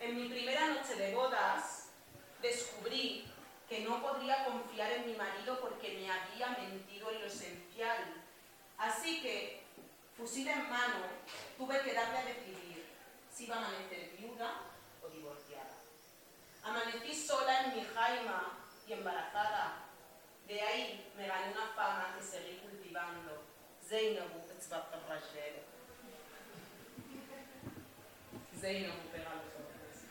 En mi primera noche de bodas descubrí que no podría confiar en mi marido porque me había mentido en lo esencial. Así que, fusil en mano, tuve que darle a decidir si iba a amanecer viuda o divorciada. Amanecí sola en mi jaima y embarazada. De ahí me gané una fama que seguí cultivando. Zainabu Rajel. Zainabu Pegalfo.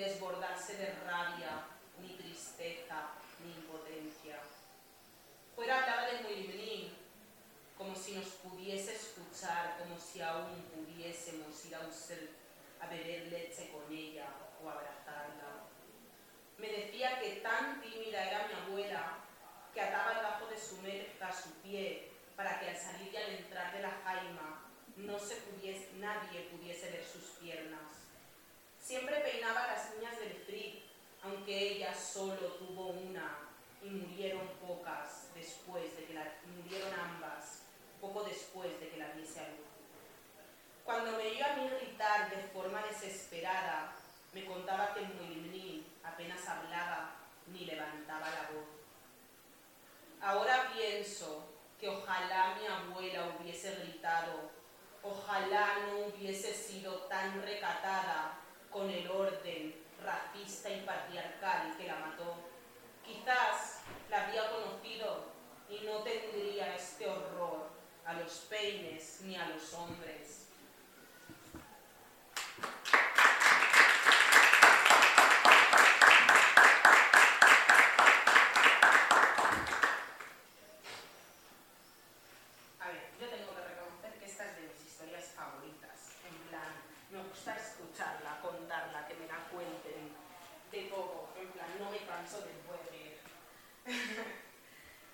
desbordarse de rabia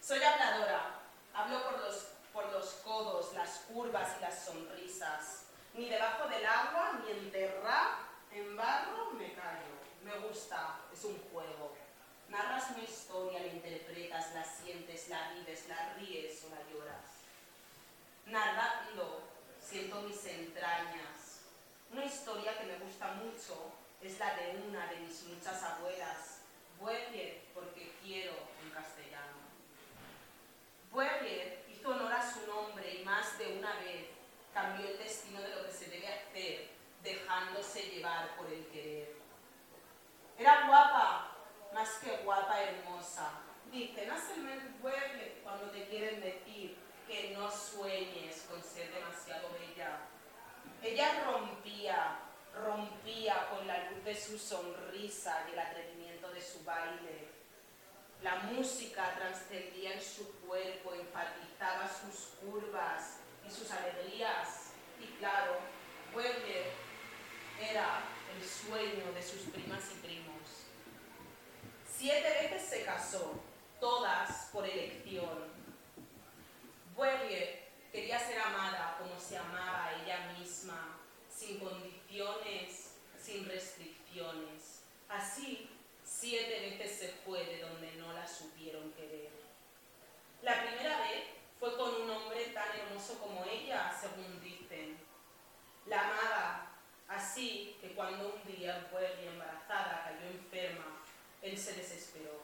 Soy habladora. Hablo por los, por los codos, las curvas y las sonrisas. Ni debajo del agua, ni enterrar en barro me callo. Me gusta, es un juego. Narras una historia, la interpretas, la sientes, la vives, la ríes o la lloras. Narrando, siento mis entrañas. Una historia que me gusta mucho es la de una de mis muchas abuelas, Buerrier, porque quiero en castellano. Buerrier hizo honor a su nombre y más de una vez cambió el destino de lo que se debe hacer, dejándose llevar por el querer. Era guapa, más que guapa, hermosa. Dicen, el Buerrier cuando te quieren decir que no sueñes con ser demasiado bella. Ella rompía, rompía con la luz de su sonrisa y el atrevimiento su baile. La música trascendía en su cuerpo, enfatizaba sus curvas y sus alegrías. Y claro, Weber era el sueño de sus primas y primos. Siete veces se casó, todas por elección. Weber quería ser amada como se amaba ella misma, sin condiciones, sin restricciones. Así, siete veces se fue de donde no la supieron querer. La primera vez fue con un hombre tan hermoso como ella, según dicen. La amaba, así que cuando un día Buerri embarazada cayó enferma, él se desesperó.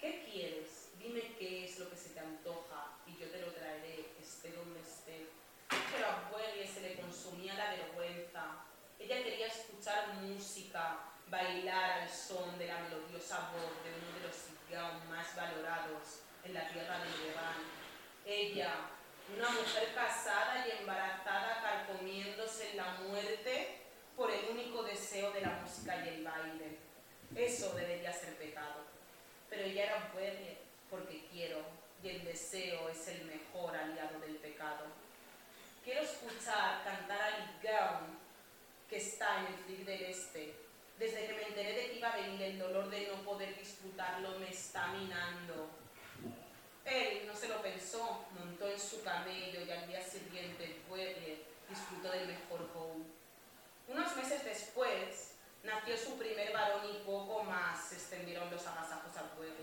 ¿Qué quieres? Dime qué es lo que se te antoja y yo te lo traeré, esté donde esté. Pero a Buerri se le consumía la vergüenza. Ella quería escuchar música, bailar al son de la melodiosa voz de uno de los sitiados más valorados en la tierra del Leván. Ella, una mujer casada y embarazada, carcomiéndose en la muerte por el único deseo de la música y el baile. Eso debería ser pecado. Pero ella era buena porque quiero y el deseo es el mejor aliado del pecado. Quiero escuchar cantar a Ligaun, que está en el flick del este. Desde que me enteré de que iba a venir el dolor de no poder disfrutarlo me está minando. Él no se lo pensó, montó en su camello y al día siguiente el pueblo disfrutó del mejor bowl. Unos meses después nació su primer varón y poco más se extendieron los agasajos al pueblo.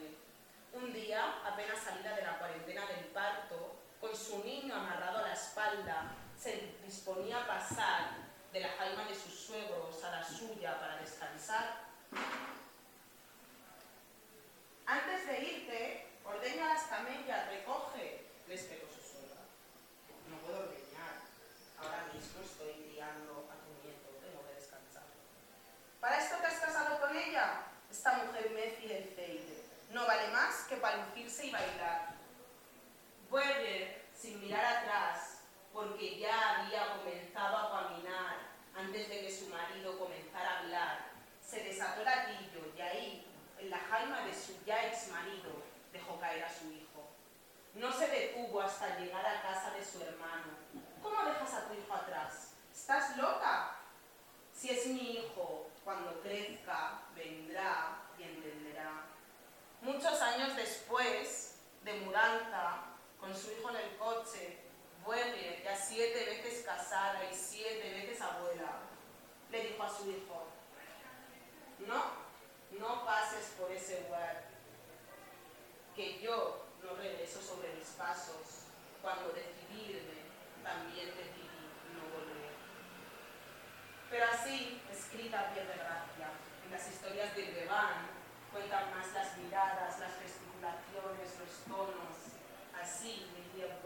Un día, apenas salida de la cuarentena del parto, con su niño amarrado a la espalda, se disponía a pasar de la jaima de sus suegros a la suya para descansar. Antes de irte, ordeña las camellas, recoge, le esperó su suegra. No puedo ordeñar. Ahora mismo estoy criando a tu nieto, tengo que descansar. ¿Para esto te has casado con ella? Esta mujer Messi el Feide. No vale más que para lucirse y bailar. Vuelve sin mirar atrás, porque ya había comenzado a caminar antes de que su marido comenzara a hablar. Se desató el atillo y ahí, en la jaima de su ya ex marido, dejó caer a su hijo. No se detuvo hasta llegar a casa de su hermano. ¿Cómo dejas a tu hijo atrás? ¿Estás loca? Si es mi hijo, cuando crezca, vendrá y entenderá. Muchos años después de mudanza, con su hijo en el coche, vuelve ya siete veces casada y siete veces abuela, le dijo a su hijo, no, no pases por ese lugar, que yo no regreso sobre mis pasos, cuando decidirme, también decidí no volver. Pero así, escrita a pie de gracia, en las historias de Leván, cuentan más las miradas, las gesticulaciones, los tonos. Así mi tía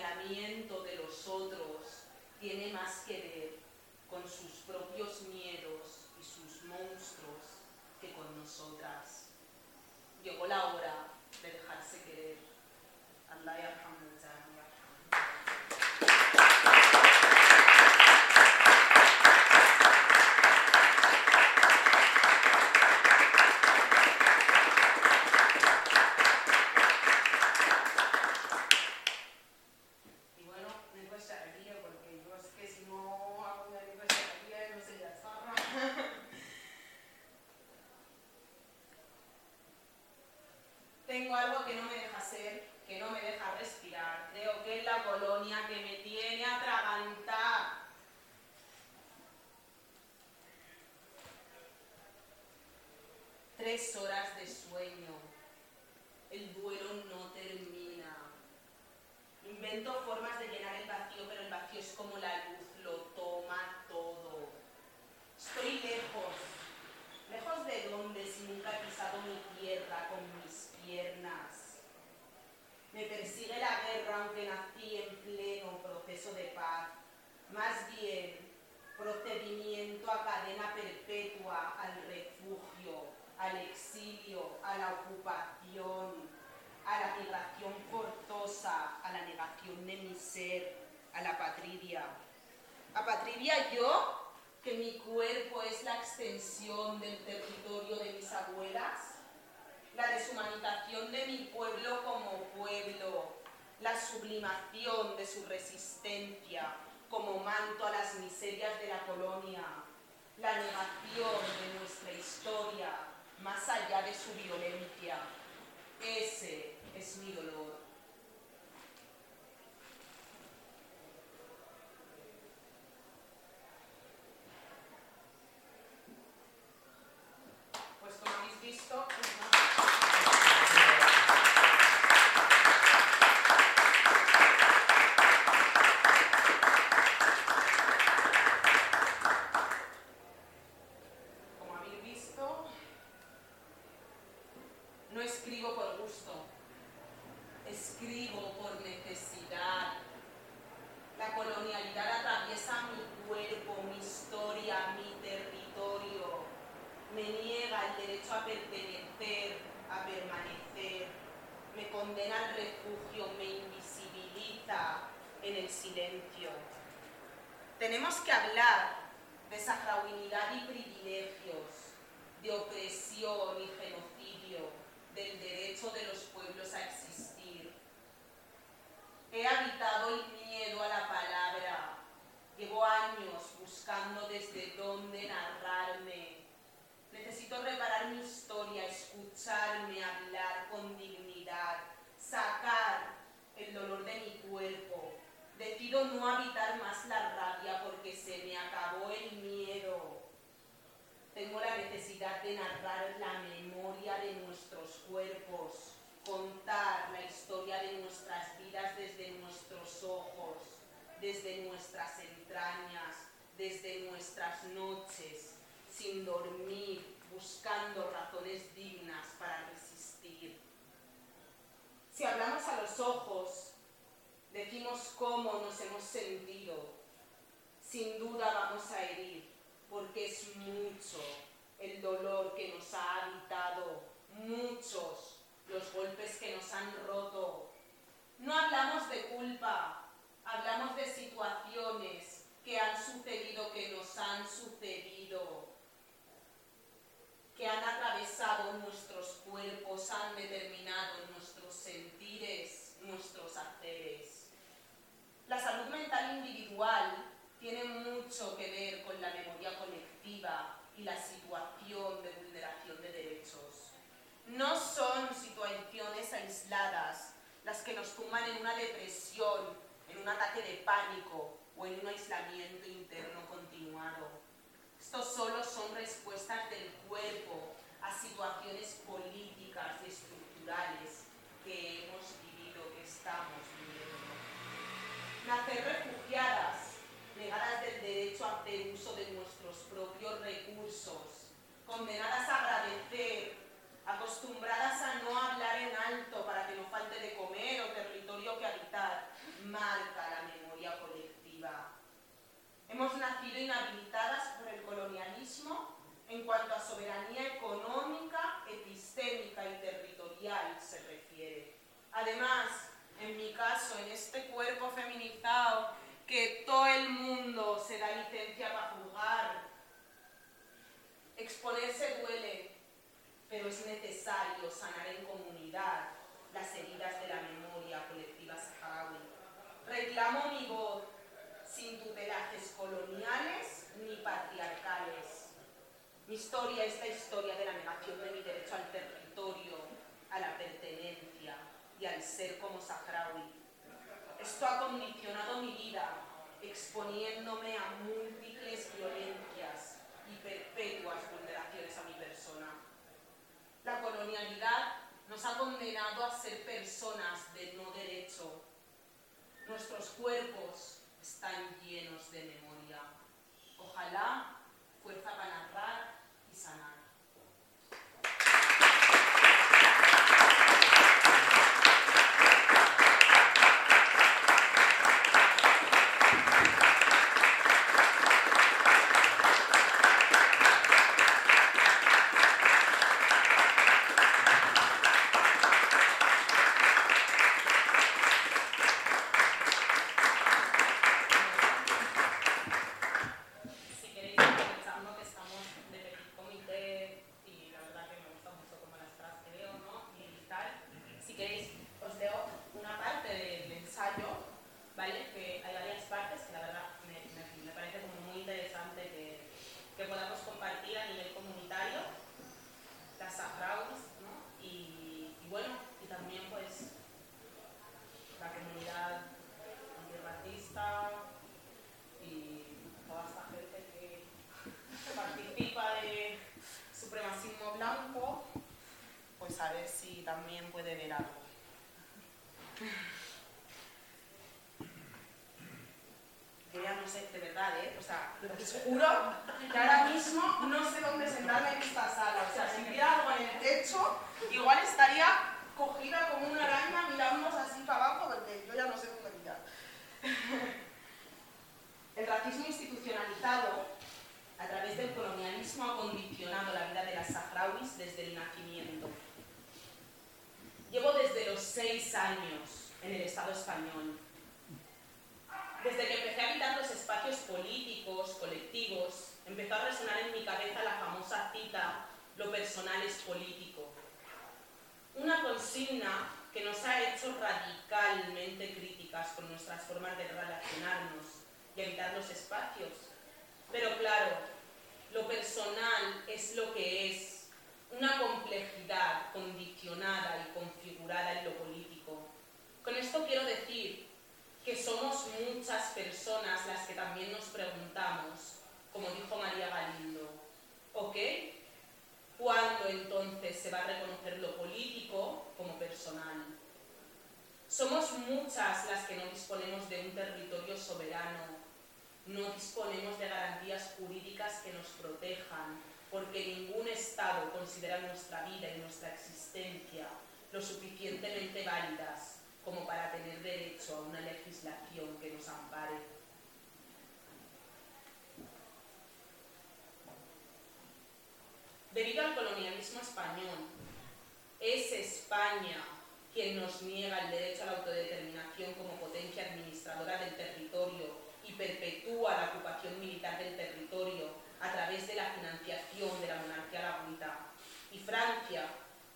señalamiento de los otros tiene más que ver con sus propios miedos y sus monstruos que con nosotras. Llegó la hora de dejarse querer. Allah. La negación de nuestra historia más allá de su violencia. Ese es mi dolor. Pues como habéis visto, como habéis visto, no escribo por gusto, escribo por necesidad. La colonialidad atraviesa mi cuerpo, mi historia, mi territorio. Me niega el derecho a pertenecer, a permanecer. Me condena al refugio, me invisibiliza en el silencio. Tenemos que hablar de sahrauinidad y privilegios, de opresión y genocidio, del derecho de los pueblos a existir. He habitado el miedo a la palabra. Llevo años buscando desde dónde narrarme. Necesito reparar mi historia, escucharme, hablar con dignidad, sacar el dolor de mi cuerpo. Decido no habitar más la rabia porque se me acabó el miedo. Tengo la necesidad de narrar la memoria de nuestros cuerpos, contar la historia de nuestras vidas desde nuestros ojos, desde nuestras entrañas, desde noches, sin dormir, buscando razones dignas para resistir. Si hablamos a los ojos, decimos cómo nos hemos sentido. Sin duda vamos a herir, porque es mucho el dolor que nos ha habitado, muchos los golpes que nos han roto. No hablamos de culpa, hablamos de situaciones que han sucedido, que nos han sucedido, que han atravesado nuestros cuerpos, han determinado nuestros sentires, nuestros haceres. La salud mental individual tiene mucho que ver con la memoria colectiva y la situación de vulneración de derechos. No son situaciones aisladas las que nos tumban en una depresión, en un ataque de pánico o en un aislamiento interno continuado. Estos solo son respuestas del cuerpo a situaciones políticas y estructurales que hemos vivido, que estamos viviendo. Nacer refugiadas, negadas del derecho a hacer uso de nuestros propios recursos, condenadas a agradecer, acostumbradas a no hablar en alto para que no falte de comer o territorio que habitar, marca la. Hemos nacido inhabilitadas por el colonialismo en cuanto a soberanía económica, epistémica y territorial se refiere. Además, en mi caso, en este cuerpo feminizado, que todo el mundo se da licencia para jugar, exponerse duele, pero es necesario sanar en comunidad las heridas de la memoria colectiva saharaui. Reclamo mi voz sin tutelajes coloniales ni patriarcales. Mi historia es la historia de la negación de mi derecho al territorio, a la pertenencia y al ser como saharaui. Esto ha condicionado mi vida, exponiéndome a múltiples violencias y perpetuas vulneraciones a mi persona. La colonialidad nos ha condenado a ser personas de no derecho. Nuestros cuerpos están llenos de memoria. Ojalá fuerza para narrar y sanar. pues a ver si también puede ver algo. Yo ya no sé, de verdad, os juro que ahora mismo no sé dónde sentarme en esta sala. O sea, si hubiera algo en el techo, igual estaría cogida como una araña mirándonos así para abajo, porque yo ya no sé dónde mirar. El racismo institucionalizado a través del colonialismo ha condicionado la vida de las saharauis desde el nacimiento. Llevo desde los seis años en el Estado español. Desde que empecé a habitar los espacios políticos, colectivos, empezó a resonar en mi cabeza la famosa cita, lo personal es político. Una consigna que nos ha hecho radicalmente críticas con nuestras formas de relacionarnos y habitar los espacios. Pero claro, lo personal es lo que es, una complejidad condicionada y configurada en lo político. Con esto quiero decir que somos muchas personas las que también nos preguntamos, como dijo María Galindo, ¿ok? ¿Cuándo entonces se va a reconocer lo político como personal? Somos muchas las que no disponemos de un territorio soberano, no disponemos de garantías jurídicas que nos protejan, porque ningún Estado considera nuestra vida y nuestra existencia lo suficientemente válidas como para tener derecho a una legislación que nos ampare. Debido al colonialismo español, es España quien nos niega el derecho a la autodeterminación como potencia administradora del territorio y perpetúa la ocupación militar del territorio a través de la financiación de la monarquía lagunita. Y Francia,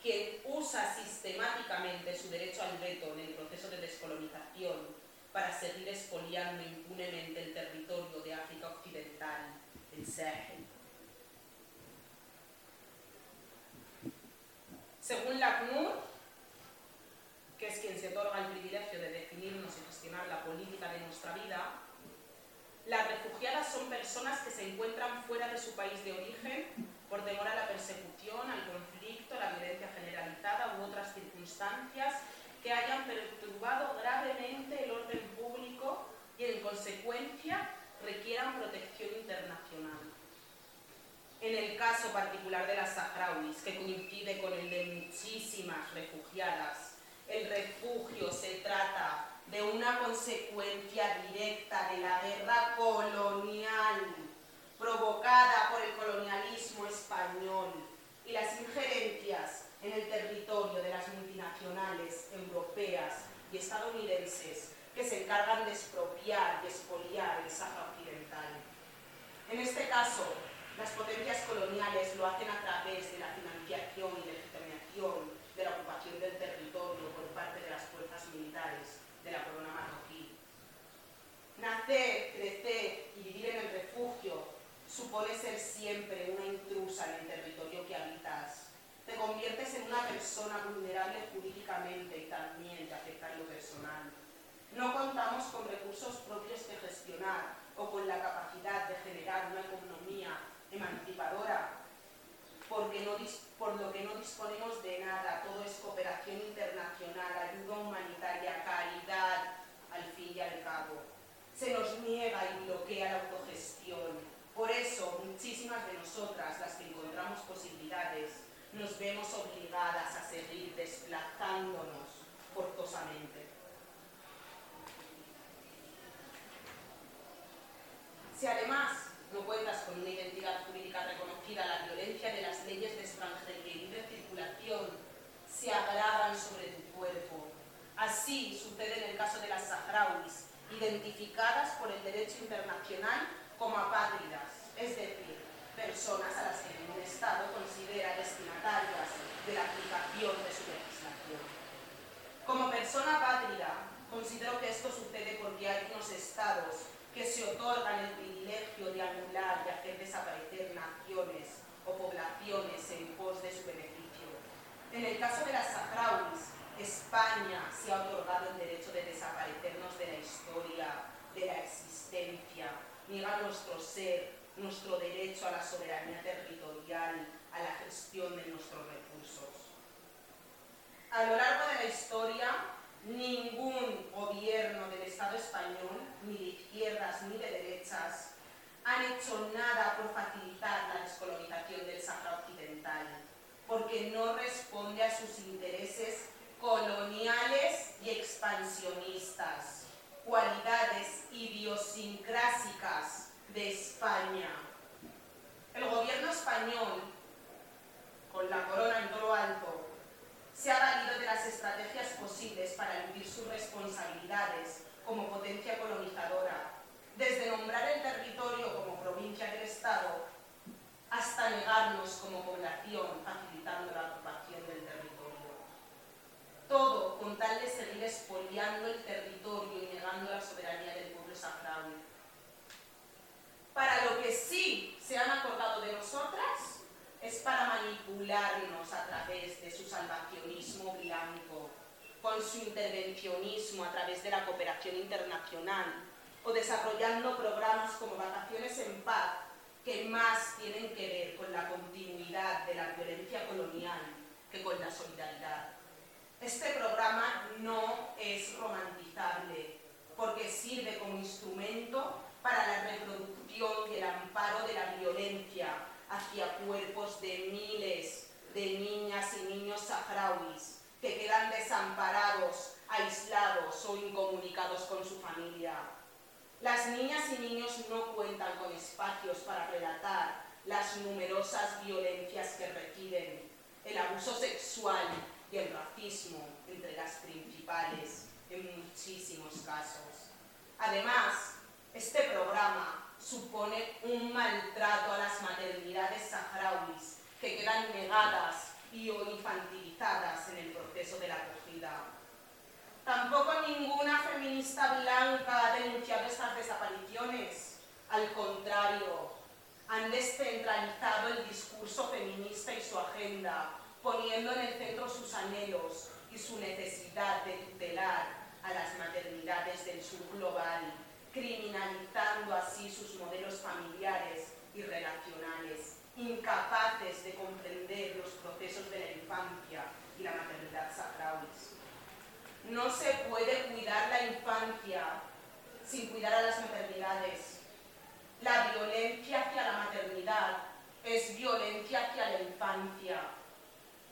quien usa sistemáticamente su derecho al veto en el proceso de descolonización para seguir expoliando impunemente el territorio de África Occidental, el Sahel. Según la CNUR, que es quien se otorga el privilegio de definirnos y gestionar la política de nuestra vida, las refugiadas son personas que se encuentran fuera de su país de origen por temor a la persecución, al conflicto, a la violencia generalizada u otras circunstancias que hayan perturbado gravemente el orden público y en consecuencia requieran protección internacional. En el caso particular de las saharauis, que coincide con el de muchísimas refugiadas, el refugio se trata de una consecuencia directa de la guerra colonial provocada por el colonialismo español y las injerencias en el territorio de las multinacionales europeas y estadounidenses que se encargan de expropiar y expoliar el Sáhara Occidental. En este caso, las potencias coloniales lo hacen a través de la financiación y legitimación de la ocupación del territorio por parte de las fuerzas militares de la corona marroquí. Nacer, crecer y vivir en el refugio supone ser siempre una intrusa en el territorio que habitas. Te conviertes en una persona vulnerable jurídicamente y también te afecta lo personal. No contamos con recursos propios que gestionar o con la capacidad de generar una economía emancipadora, porque por lo que no disponemos de nada, todo es cooperación internacional, ayuda humanitaria, caridad, al fin y al cabo. Se nos niega y bloquea la autogestión. Por eso, muchísimas de nosotras, las que encontramos posibilidades, nos vemos obligadas a seguir desplazándonos forzosamente. Si además no cuentas con una identidad jurídica reconocida, la violencia de las leyes de extranjería y libre circulación se agravan sobre tu cuerpo. Así sucede en el caso de las saharauis, identificadas por el derecho internacional como apátridas, es decir, personas a las que ningún Estado considera destinatarias de la aplicación de su legislación. Como persona apátrida, considero que esto sucede porque hay unos Estados que se otorgan el privilegio de anular y hacer desaparecer naciones o poblaciones en pos de su beneficio. En el caso de las saharauis, España se ha otorgado el derecho de desaparecernos de la historia, de la existencia, niega nuestro ser, nuestro derecho a la soberanía territorial, a la gestión de nuestros recursos. A lo largo de la historia, ningún gobierno del Estado español, ni de izquierdas ni de derechas, han hecho nada por facilitar la descolonización del Sahara Occidental, porque no responde a sus intereses coloniales y expansionistas, cualidades idiosincrásicas de España. El gobierno español, con la corona en todo lo alto, se ha valido de las estrategias posibles para eludir sus responsabilidades como potencia colonizadora, desde nombrar el territorio como provincia del Estado hasta negarnos como población, facilitando la ocupación del territorio. Todo con tal de seguir expoliando el territorio y negando la soberanía del pueblo saharaui. Para lo que sí se han acordado de nosotras es para manipularnos a través de su salvacionismo blanco, con su intervencionismo a través de la cooperación internacional o desarrollando programas como Vacaciones en Paz, que más tienen que ver con la continuidad de la violencia colonial que con la solidaridad. Este programa no es romantizable porque sirve como instrumento para la reproducción y el amparo de la violencia hacia cuerpos de miles de niñas y niños saharauis que quedan desamparados, aislados o incomunicados con su familia. Las niñas y niños no cuentan con espacios para relatar las numerosas violencias que reciben, el abuso sexual y el racismo entre las principales en muchísimos casos. Además, este programa supone un maltrato a las maternidades saharauis que quedan negadas y o infantilizadas en el proceso de la acogida. Tampoco ninguna feminista blanca ha denunciado estas desapariciones. Al contrario, han descentralizado el discurso feminista y su agenda, poniendo en el centro sus anhelos y su necesidad de tutelar a las maternidades del sur global, criminalizando así sus modelos familiares y relacionales, incapaces de comprender los procesos de la infancia y la maternidad saharauis. No se puede cuidar la infancia sin cuidar a las maternidades. La violencia hacia la maternidad es violencia hacia la infancia.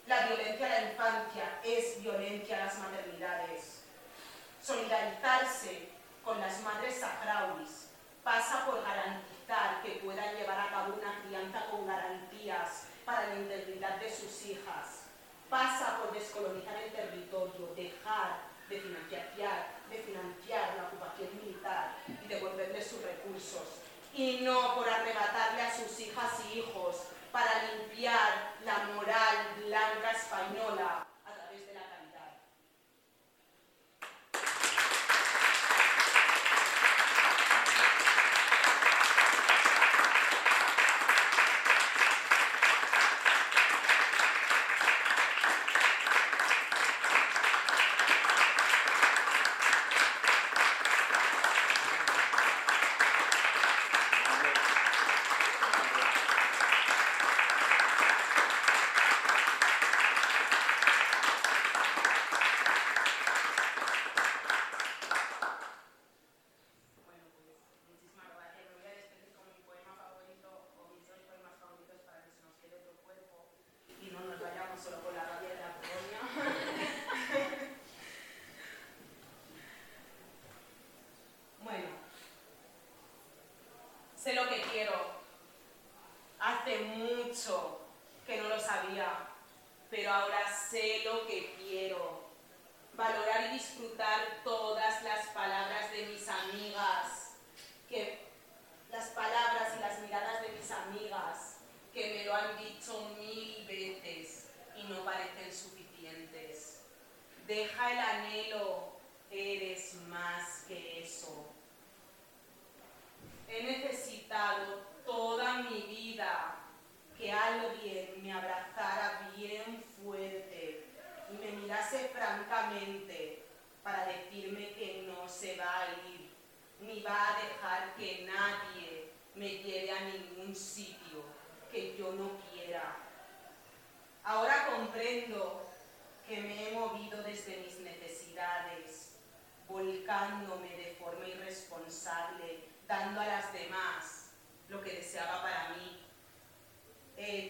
La violencia a la infancia es violencia a las maternidades. Solidarizarse con las madres saharauis pasa por garantizar que puedan llevar a cabo una crianza con garantías para la integridad de sus hijas. Pasa por descolonizar el territorio, dejar de financiar, de financiar la ocupación militar y devolverle sus recursos, y no por arrebatarle a sus hijas y hijos para limpiar la moral blanca española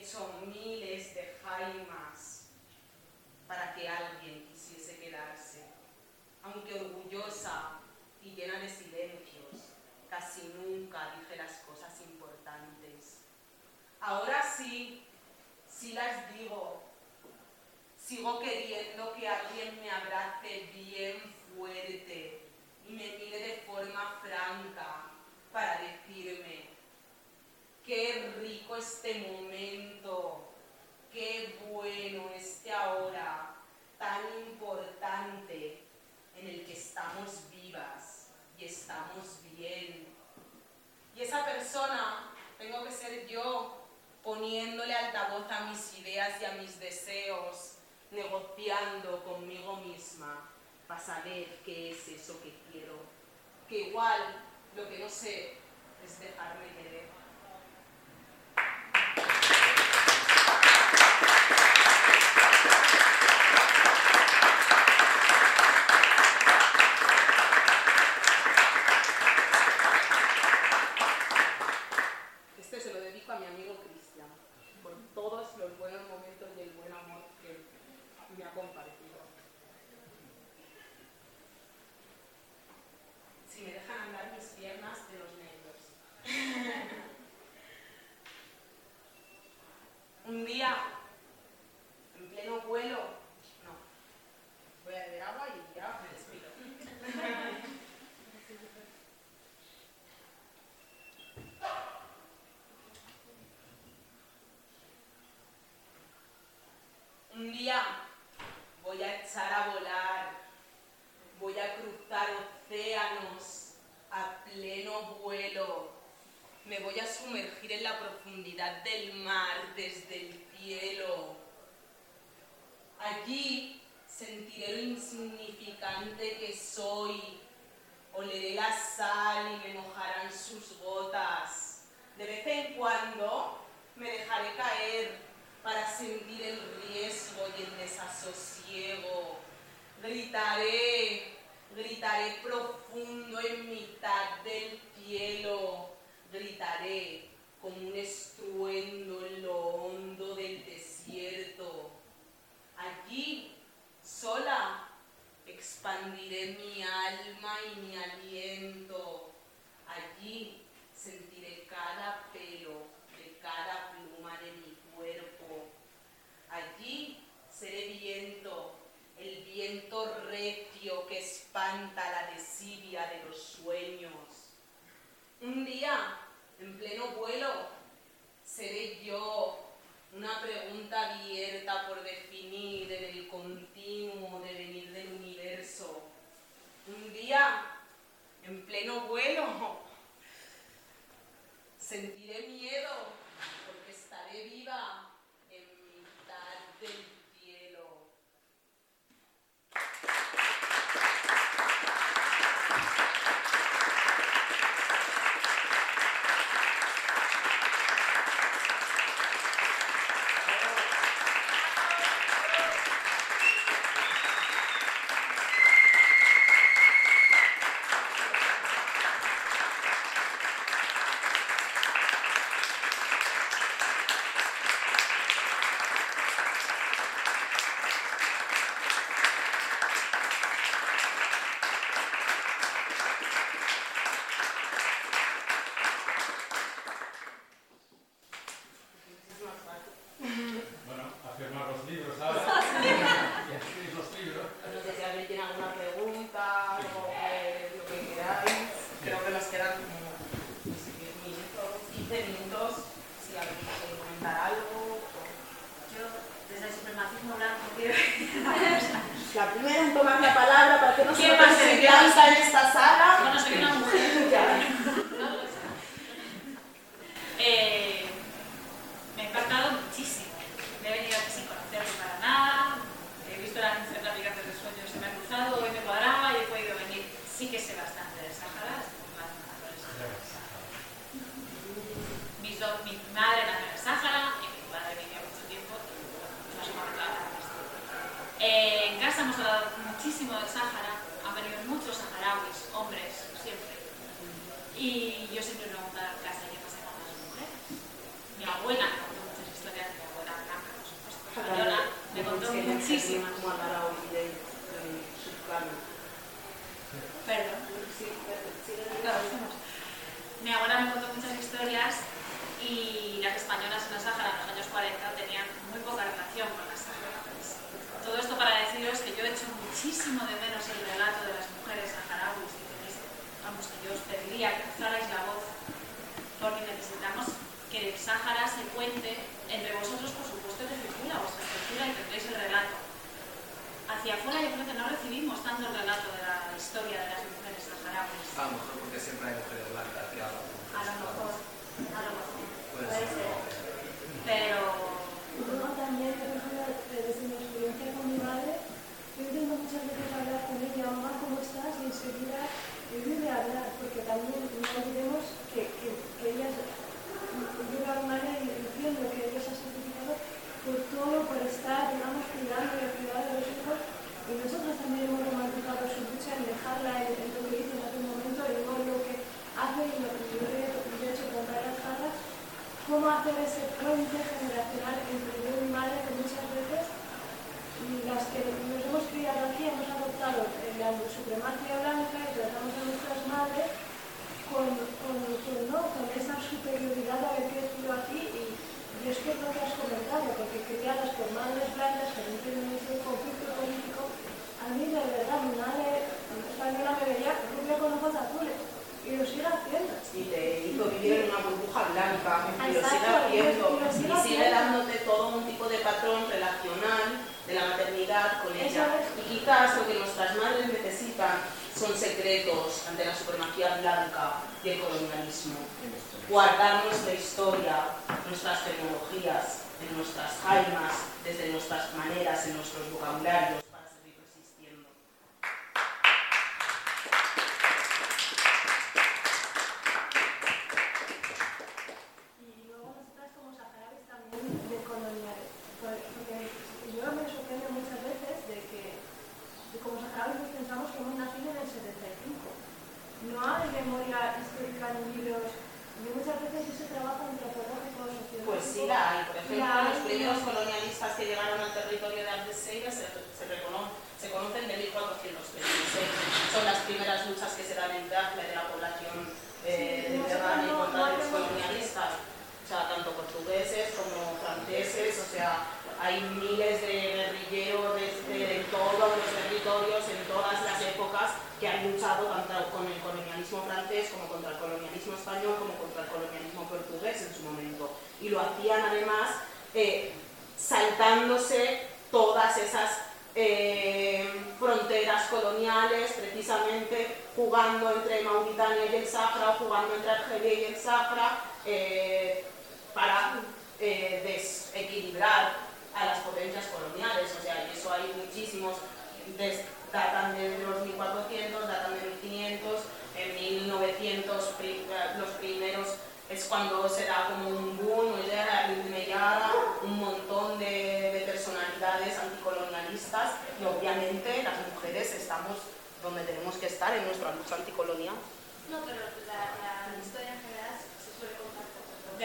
hecho miles de jaimas para que alguien quisiese quedarse, aunque orgullosa y llena de silencios, casi nunca dije las cosas importantes. Ahora sí, sí las digo. Sigo queriendo que alguien me abrace bien fuerte y me mire de forma franca para decirme, Qué rico este momento, qué bueno este ahora tan importante en el que estamos vivas y estamos bien. Y esa persona tengo que ser yo poniéndole altavoz a mis ideas y a mis deseos, negociando conmigo misma para saber qué es eso que quiero. Que igual lo que no sé es dejarme querer. sueños. Un día, en pleno vuelo, seré yo una pregunta abierta por definir en el continuo devenir del universo. Un día, en pleno vuelo, [laughs] sentiré miedo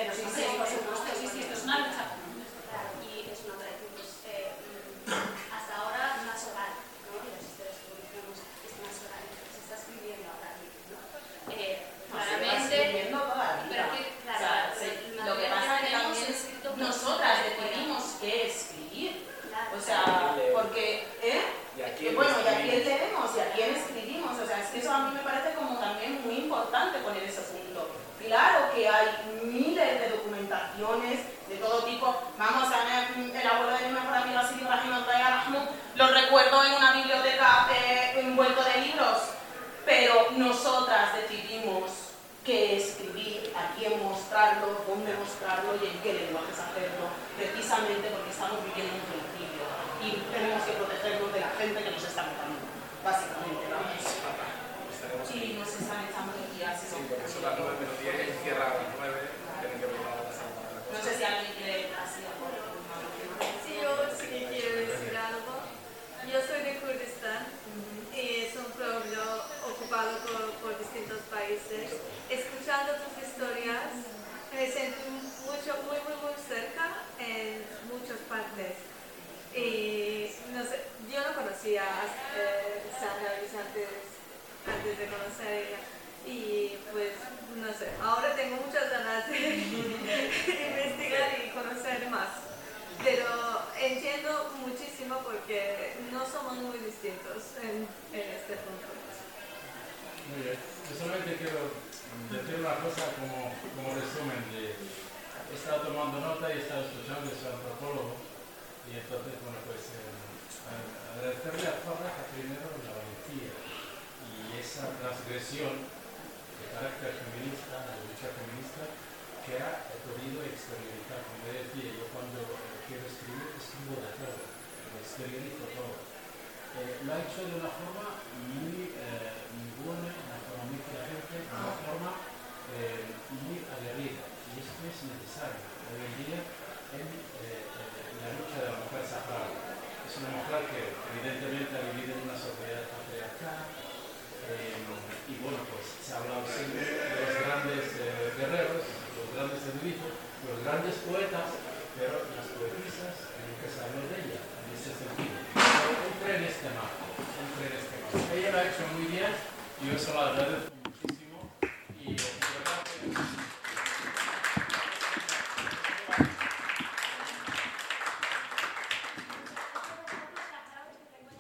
poco.